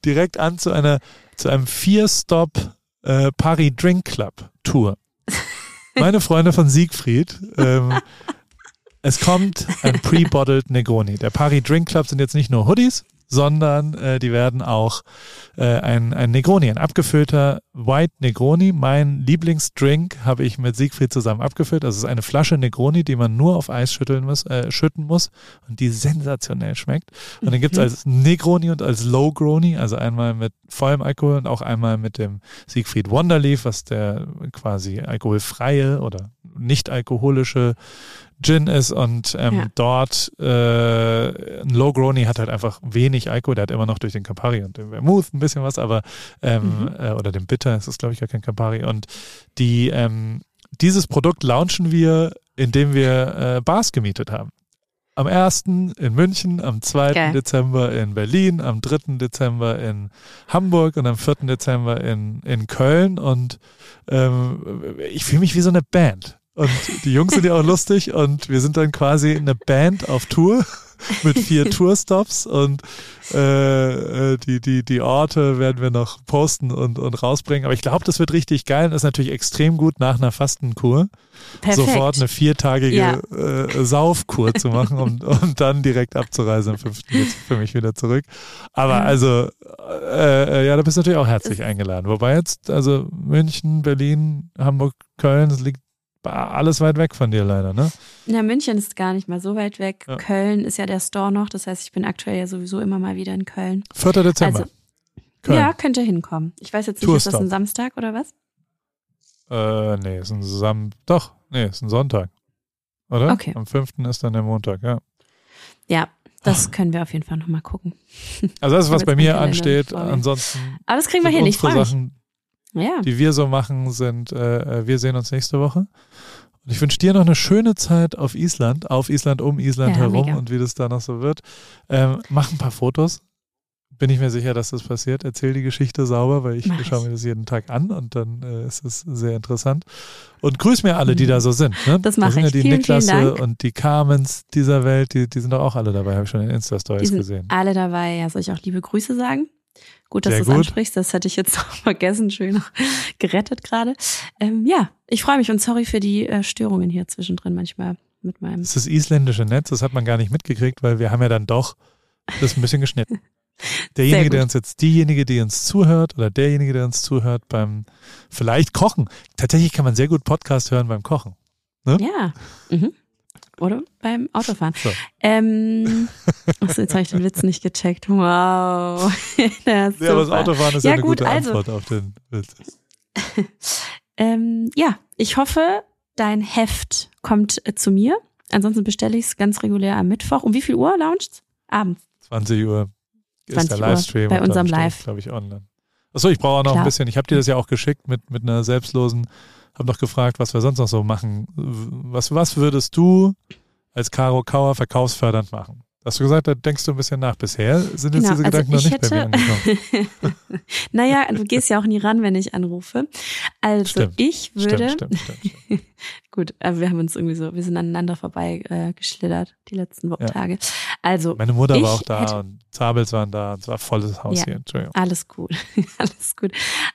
Speaker 1: direkt an zu einer zu einem Vier-Stop äh, Paris Drink Club Tour. Meine Freunde von Siegfried. Ähm, es kommt ein Pre-Bottled Negroni. Der Paris Drink Club sind jetzt nicht nur Hoodies, sondern äh, die werden auch äh, ein, ein Negroni, ein abgefüllter White Negroni. Mein Lieblingsdrink habe ich mit Siegfried zusammen abgefüllt. Also es ist eine Flasche Negroni, die man nur auf Eis schütteln muss, äh, schütten muss und die sensationell schmeckt. Und dann gibt's
Speaker 2: Mhm.
Speaker 1: als Negroni und als Low-Groni, also einmal mit vollem Alkohol und auch einmal mit dem Siegfried Wonderleaf, was der quasi alkoholfreie oder nicht alkoholische Gin ist und ähm,
Speaker 2: Ja.
Speaker 1: dort äh, ein Low Grony hat halt einfach wenig Alkohol, der hat immer noch durch den Campari und den Vermouth ein bisschen was, aber ähm,
Speaker 2: Mhm.
Speaker 1: äh, oder den Bitter, es ist glaube ich gar kein Campari und die ähm, dieses Produkt launchen wir, indem wir äh, Bars gemietet haben. Am 1. in München, am 2.
Speaker 2: Geil.
Speaker 1: Dezember in Berlin, am 3. Dezember in Hamburg und am 4. Dezember in, in Köln. Und ähm, ich fühle mich wie so eine Band. Und die Jungs sind ja auch lustig und wir sind dann quasi eine Band auf Tour mit vier Tourstops und äh, äh, die, die, die Orte werden wir noch posten und, und rausbringen. Aber ich glaube, das wird richtig geil und ist natürlich extrem gut nach einer Fastenkur
Speaker 2: Perfekt.
Speaker 1: sofort eine viertagige
Speaker 2: Ja.
Speaker 1: äh, Saufkur zu machen und, und dann direkt abzureisen am 5. jetzt für mich wieder zurück. Aber also, äh, äh, ja, da bist du natürlich auch herzlich eingeladen. Wobei jetzt, also München, Berlin, Hamburg, Köln, das liegt alles weit weg von dir leider, ne?
Speaker 2: Ja, München ist gar nicht mal so weit weg.
Speaker 1: Ja.
Speaker 2: Köln ist ja der Store noch. Das heißt, ich bin aktuell ja sowieso immer mal wieder in Köln.
Speaker 1: 4. Dezember.
Speaker 2: Also,
Speaker 1: Köln.
Speaker 2: Ja, könnte hinkommen. Ich weiß jetzt nicht, ist das ein Samstag oder was?
Speaker 1: Äh, nee, ist ein Sam doch, nee, ist ein Sonntag. Oder?
Speaker 2: Okay.
Speaker 1: Am 5. ist dann der Montag, ja.
Speaker 2: Ja, das können wir auf jeden Fall nochmal gucken.
Speaker 1: Also das ist, was bei mir ansteht. Ansonsten
Speaker 2: Aber das kriegen wir freue mich.
Speaker 1: Sachen,
Speaker 2: Ja.
Speaker 1: die wir so machen, sind, äh, äh, wir sehen uns nächste Woche. Und ich wünsche dir noch eine schöne Zeit auf Island, auf Island, um Island
Speaker 2: Ja,
Speaker 1: herum
Speaker 2: mega.
Speaker 1: und wie das da noch so wird. Ähm, mach ein paar Fotos. Bin ich mir sicher, dass das passiert. Erzähl die Geschichte sauber, weil ich
Speaker 2: Mach ich.
Speaker 1: schaue mir das jeden Tag an und dann äh, ist es sehr interessant. Und grüß mir alle, die da so sind. Ne?
Speaker 2: Das
Speaker 1: da
Speaker 2: mache
Speaker 1: sind ja
Speaker 2: ich.
Speaker 1: die
Speaker 2: Vielen, vielen
Speaker 1: Niklasse
Speaker 2: Dank.
Speaker 1: und die Carmens dieser Welt, die, die sind doch auch alle dabei, habe ich schon in Insta-Stories
Speaker 2: sind
Speaker 1: gesehen.
Speaker 2: alle dabei. Ja, soll ich auch liebe Grüße sagen? Gut, dass du es ansprichst. Das hatte ich jetzt noch vergessen. Schön noch gerettet gerade. Ähm, ja, ich freue mich und sorry für die äh, Störungen hier zwischendrin manchmal mit meinem.
Speaker 1: Das ist das isländische Netz, das hat man gar nicht mitgekriegt, weil wir haben ja dann doch das ein bisschen geschnitten. Derjenige, der uns jetzt, diejenige, die uns zuhört oder derjenige, der uns zuhört beim vielleicht Kochen. Tatsächlich kann man sehr gut Podcast hören beim Kochen.
Speaker 2: Ja. Mhm. Oder beim Autofahren.
Speaker 1: So.
Speaker 2: Ähm, achso, jetzt habe ich den Witz nicht gecheckt. Wow. Ist
Speaker 1: Ja, aber das. Autofahren ist ja,
Speaker 2: Ja,
Speaker 1: eine
Speaker 2: gut,
Speaker 1: gute
Speaker 2: also-
Speaker 1: Antwort auf den Witz.
Speaker 2: ähm, ja, ich hoffe, dein Heft kommt äh, zu mir. Ansonsten bestelle ich es ganz regulär am Mittwoch. Um wie viel Uhr launcht Abends.
Speaker 1: 20 Uhr ist
Speaker 2: 20
Speaker 1: der Livestream.
Speaker 2: bei unserem Live.
Speaker 1: glaube ich, online. Achso, ich brauche auch noch
Speaker 2: Klar.
Speaker 1: ein bisschen. Ich habe dir das ja auch geschickt mit, mit einer selbstlosen, habe noch gefragt, was wir sonst noch so machen. Was, was würdest du als Caro Kauer verkaufsfördernd machen? Hast du gesagt, da denkst du ein bisschen nach. Bisher sind jetzt
Speaker 2: Genau,
Speaker 1: diese
Speaker 2: also
Speaker 1: Gedanken noch
Speaker 2: ich
Speaker 1: nicht bei mir
Speaker 2: hätte-
Speaker 1: angekommen.
Speaker 2: naja, du gehst ja auch nie ran, wenn ich anrufe. Also
Speaker 1: Stimmt,
Speaker 2: ich würde,
Speaker 1: Stimmt, stimmt, stimmt.
Speaker 2: gut, aber wir haben uns irgendwie so, wir sind aneinander vorbei äh, geschlittert die letzten Wo
Speaker 1: Ja.
Speaker 2: Tage. Also
Speaker 1: Meine Mutter war auch da
Speaker 2: hätte-
Speaker 1: und Zabels waren da und es war volles Haus
Speaker 2: Ja.
Speaker 1: hier. Entschuldigung.
Speaker 2: alles gut, alles gut.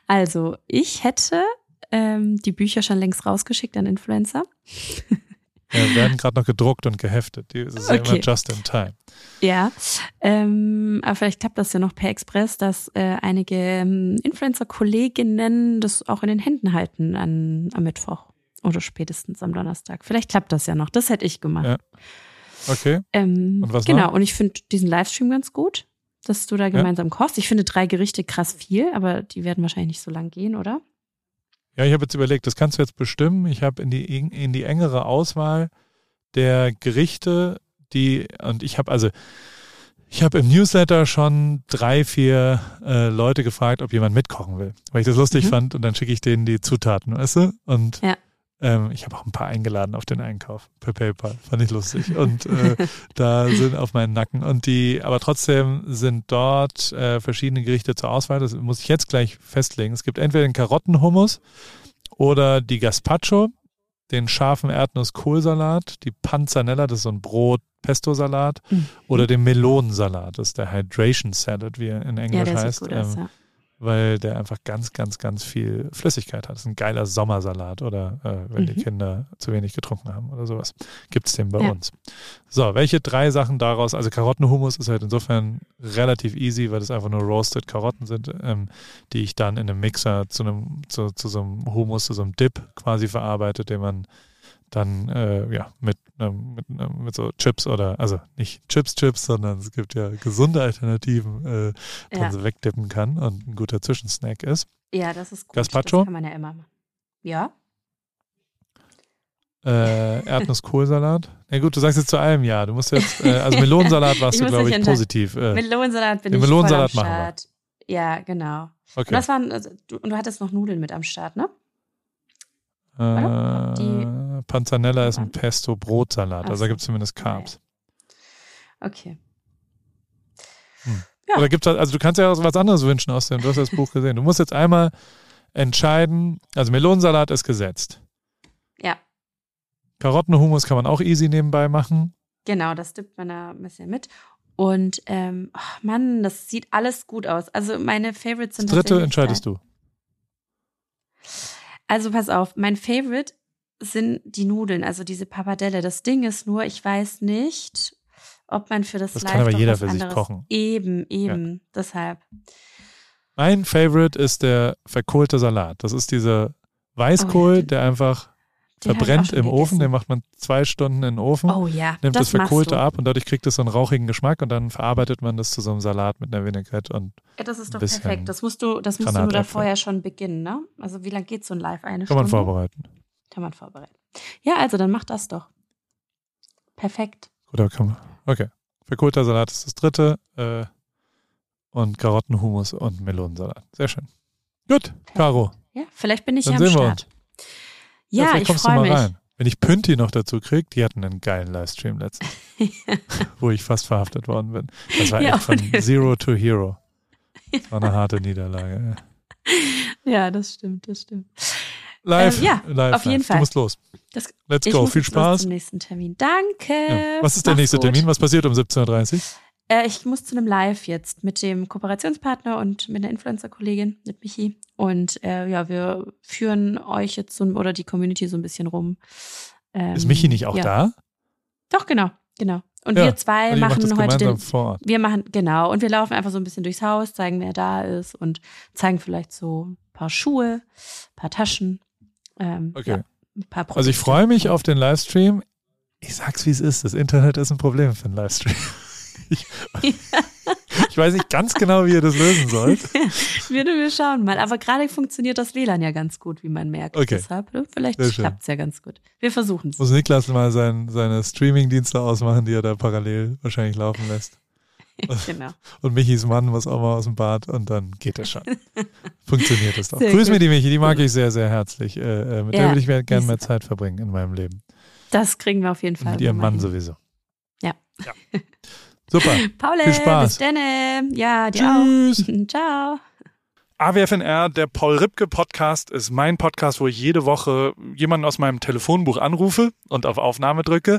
Speaker 2: Also ich hätte ähm, die Bücher schon längst rausgeschickt an Influencer.
Speaker 1: Ja, werden gerade noch gedruckt und geheftet. Die, das ist ja
Speaker 2: Okay.
Speaker 1: immer just in time.
Speaker 2: Ja, ähm, aber vielleicht klappt das ja noch per Express, dass äh, einige ähm, Influencer-Kolleginnen das auch in den Händen halten an, am Mittwoch oder spätestens am Donnerstag. Vielleicht klappt das ja noch. Das hätte ich gemacht.
Speaker 1: Ja. Okay.
Speaker 2: Ähm,
Speaker 1: Und was
Speaker 2: genau,
Speaker 1: noch?
Speaker 2: und ich finde diesen Livestream ganz gut, dass du da gemeinsam kochst. Ich finde drei Gerichte krass viel, aber die werden wahrscheinlich nicht so lang gehen, oder?
Speaker 1: Ja, ich habe jetzt überlegt, das kannst du jetzt bestimmen. Ich habe in die, in die engere Auswahl der Gerichte, die, und ich habe also, ich habe im Newsletter schon drei, vier äh, Leute gefragt, ob jemand mitkochen will, weil ich das lustig
Speaker 2: Mhm.
Speaker 1: fand und dann schicke ich denen die Zutaten, weißt du? Und
Speaker 2: Ja.
Speaker 1: Ähm, ich habe auch ein paar eingeladen auf den Einkauf per PayPal, fand ich lustig. Und äh, da sind auf meinen Nacken. Und die, aber trotzdem sind dort äh, verschiedene Gerichte zur Auswahl. Das muss ich jetzt gleich festlegen. Es gibt entweder den Karottenhummus oder die Gazpacho, den scharfen Erdnuss-Kohlsalat, die Panzanella, das ist so ein Brot-Pesto-Salat,
Speaker 2: Mhm.
Speaker 1: oder den Melonensalat, das ist der Hydration Salad, wie er in
Speaker 2: Ja,
Speaker 1: Englisch
Speaker 2: sieht
Speaker 1: heißt.
Speaker 2: gut
Speaker 1: ähm,
Speaker 2: ja.
Speaker 1: Weil der einfach ganz, ganz, ganz viel Flüssigkeit hat. Das ist ein geiler Sommersalat oder äh, wenn die
Speaker 2: Mhm.
Speaker 1: Kinder zu wenig getrunken haben oder sowas. Gibt es den bei
Speaker 2: Ja.
Speaker 1: uns. So, welche drei Sachen daraus? Also Karottenhummus ist halt insofern relativ easy, weil das einfach nur roasted Karotten sind, ähm, die ich dann in einem Mixer zu einem, zu, zu so einem Hummus, zu so einem Dip quasi verarbeite, den man dann äh, ja mit, ähm, mit, ähm, mit so Chips oder also nicht Chips Chips, sondern es gibt ja gesunde Alternativen, äh, die man
Speaker 2: Ja.
Speaker 1: so wegdippen kann und ein guter Zwischensnack ist.
Speaker 2: ja, das ist gut.
Speaker 1: Gazpacho?
Speaker 2: Das kann man ja immer machen. Ja?
Speaker 1: Äh, Erdnuss-Kohlsalat. Na gut, du sagst jetzt zu allem ja. Du musst jetzt, äh, also Melonensalat warst du, glaube ich, positiv. Äh,
Speaker 2: Melonensalat bin
Speaker 1: den
Speaker 2: ich
Speaker 1: Melonensalat
Speaker 2: voll am. Start. Ja, genau. Und
Speaker 1: okay.
Speaker 2: das waren, also, du, und du hattest noch Nudeln mit am Start, ne?
Speaker 1: Äh, Panzanella ist ein? Pesto-Brotsalat. Also da gibt es zumindest Carbs.
Speaker 2: Okay. Ja.
Speaker 1: Oder gibt's, also du kannst ja auch was anderes wünschen aus dem, du hast das Buch gesehen. Du musst jetzt einmal entscheiden, also Melonensalat ist gesetzt.
Speaker 2: Ja,
Speaker 1: Karottenhumus kann man auch easy nebenbei machen.
Speaker 2: genau, das dippt man da ein bisschen mit. Und ähm, ach Mann, das sieht alles gut aus. Also meine Favorites
Speaker 1: Das
Speaker 2: sind
Speaker 1: dritte
Speaker 2: tatsächlich
Speaker 1: entscheidest du.
Speaker 2: Also pass auf, mein Favorite sind die Nudeln, also diese Pappardelle. Das Ding ist nur, ich weiß nicht, ob man für das,
Speaker 1: Das
Speaker 2: Live
Speaker 1: kann aber jeder für sich kochen.
Speaker 2: Eben, eben. Deshalb.
Speaker 1: Mein Favorite ist der verkohlte Salat. Das ist dieser Weißkohl,
Speaker 2: Oh ja,
Speaker 1: der einfach
Speaker 2: Den
Speaker 1: verbrennt im Ofen. Den macht man zwei Stunden in den Ofen,
Speaker 2: Oh ja,
Speaker 1: nimmt das,
Speaker 2: das
Speaker 1: Verkohlte ab und dadurch kriegt es so einen rauchigen Geschmack und dann verarbeitet man das zu so einem Salat mit einer Vinaigrette und
Speaker 2: Ja, das ist doch perfekt. Das musst du, das musst du davor ja schon beginnen, ne? Also wie lange geht so ein Live? Eine
Speaker 1: kann man
Speaker 2: Stunde?
Speaker 1: vorbereiten.
Speaker 2: Kann man vorbereiten. Ja, also dann mach das doch. Perfekt.
Speaker 1: Oder kann man. Okay. Verkohlter Salat ist das dritte. Äh, und Karottenhumus und Melonensalat. Sehr schön. Gut, Caro.
Speaker 2: Ja, vielleicht bin ich
Speaker 1: Dann
Speaker 2: ja am
Speaker 1: sehen wir
Speaker 2: Ja,
Speaker 1: vielleicht
Speaker 2: ich
Speaker 1: kommst du
Speaker 2: freue
Speaker 1: mal
Speaker 2: mich.
Speaker 1: rein. Wenn ich Pünti noch dazu kriege, die hatten einen geilen Livestream letztens, wo ich fast verhaftet worden bin. Das war
Speaker 2: Ja,
Speaker 1: echt von Zero to Hero. Das war eine harte Niederlage. ja.
Speaker 2: ja, das stimmt, das stimmt.
Speaker 1: Live,
Speaker 2: Ähm, ja,
Speaker 1: live,
Speaker 2: auf jeden
Speaker 1: live.
Speaker 2: Fall.
Speaker 1: Du musst los.
Speaker 2: Das-
Speaker 1: Let's go. Viel Spaß.
Speaker 2: zum nächsten Termin. Danke.
Speaker 1: Ja. Was ist der
Speaker 2: Mach's
Speaker 1: nächste
Speaker 2: gut.
Speaker 1: Termin? Was passiert um 17.30 Uhr?
Speaker 2: Äh, ich muss zu einem Live jetzt mit dem Kooperationspartner und mit einer Influencer-Kollegin, mit Michi. Und äh, ja, wir führen euch jetzt so, oder die Community so ein bisschen rum. Ähm,
Speaker 1: Ist Michi nicht auch
Speaker 2: ja.
Speaker 1: da?
Speaker 2: Doch, genau, genau. Und
Speaker 1: Ja,
Speaker 2: wir zwei
Speaker 1: Also
Speaker 2: machen heute den. Wir machen, genau, und wir laufen einfach so ein bisschen durchs Haus, zeigen, wer da ist und zeigen vielleicht so ein paar Schuhe, ein paar Taschen. Ähm,
Speaker 1: Okay.
Speaker 2: Ja, ein paar
Speaker 1: Also ich
Speaker 2: Produkte.
Speaker 1: freue mich auf den Livestream. Ich sag's wie es ist. Das Internet ist ein Problem für einen Livestream. Ich, Ich weiß nicht ganz genau, wie ihr das lösen sollt.
Speaker 2: wir, wir schauen mal. Aber gerade funktioniert das WLAN ja ganz gut, wie man merkt.
Speaker 1: Okay.
Speaker 2: Deshalb, ne, vielleicht klappt es ja ganz gut. Wir versuchen es.
Speaker 1: Muss Niklas mal sein, seine Streaming-Dienste ausmachen, die er da parallel wahrscheinlich laufen lässt.
Speaker 2: genau.
Speaker 1: Und Michis Mann muss auch mal aus dem Bad und dann geht das schon. Funktioniert das doch.
Speaker 2: Sehr
Speaker 1: Grüß
Speaker 2: gut.
Speaker 1: mir die Michi, die mag ich sehr, sehr herzlich. Äh, äh, mit der
Speaker 2: Ja,
Speaker 1: würde ich mir gerne mehr Zeit verbringen in meinem Leben.
Speaker 2: Das kriegen wir auf jeden Fall.
Speaker 1: mit ihrem Mann
Speaker 2: hin.
Speaker 1: sowieso.
Speaker 2: Ja.
Speaker 1: ja. Super.
Speaker 2: Paul,
Speaker 1: Viel Spaß.
Speaker 2: bis dann. Ja, dir
Speaker 1: Tschüss.
Speaker 2: auch. Ciao.
Speaker 1: AWFNR, der Paul Ripke Podcast, ist mein Podcast, wo ich jede Woche jemanden aus meinem Telefonbuch anrufe und auf Aufnahme drücke.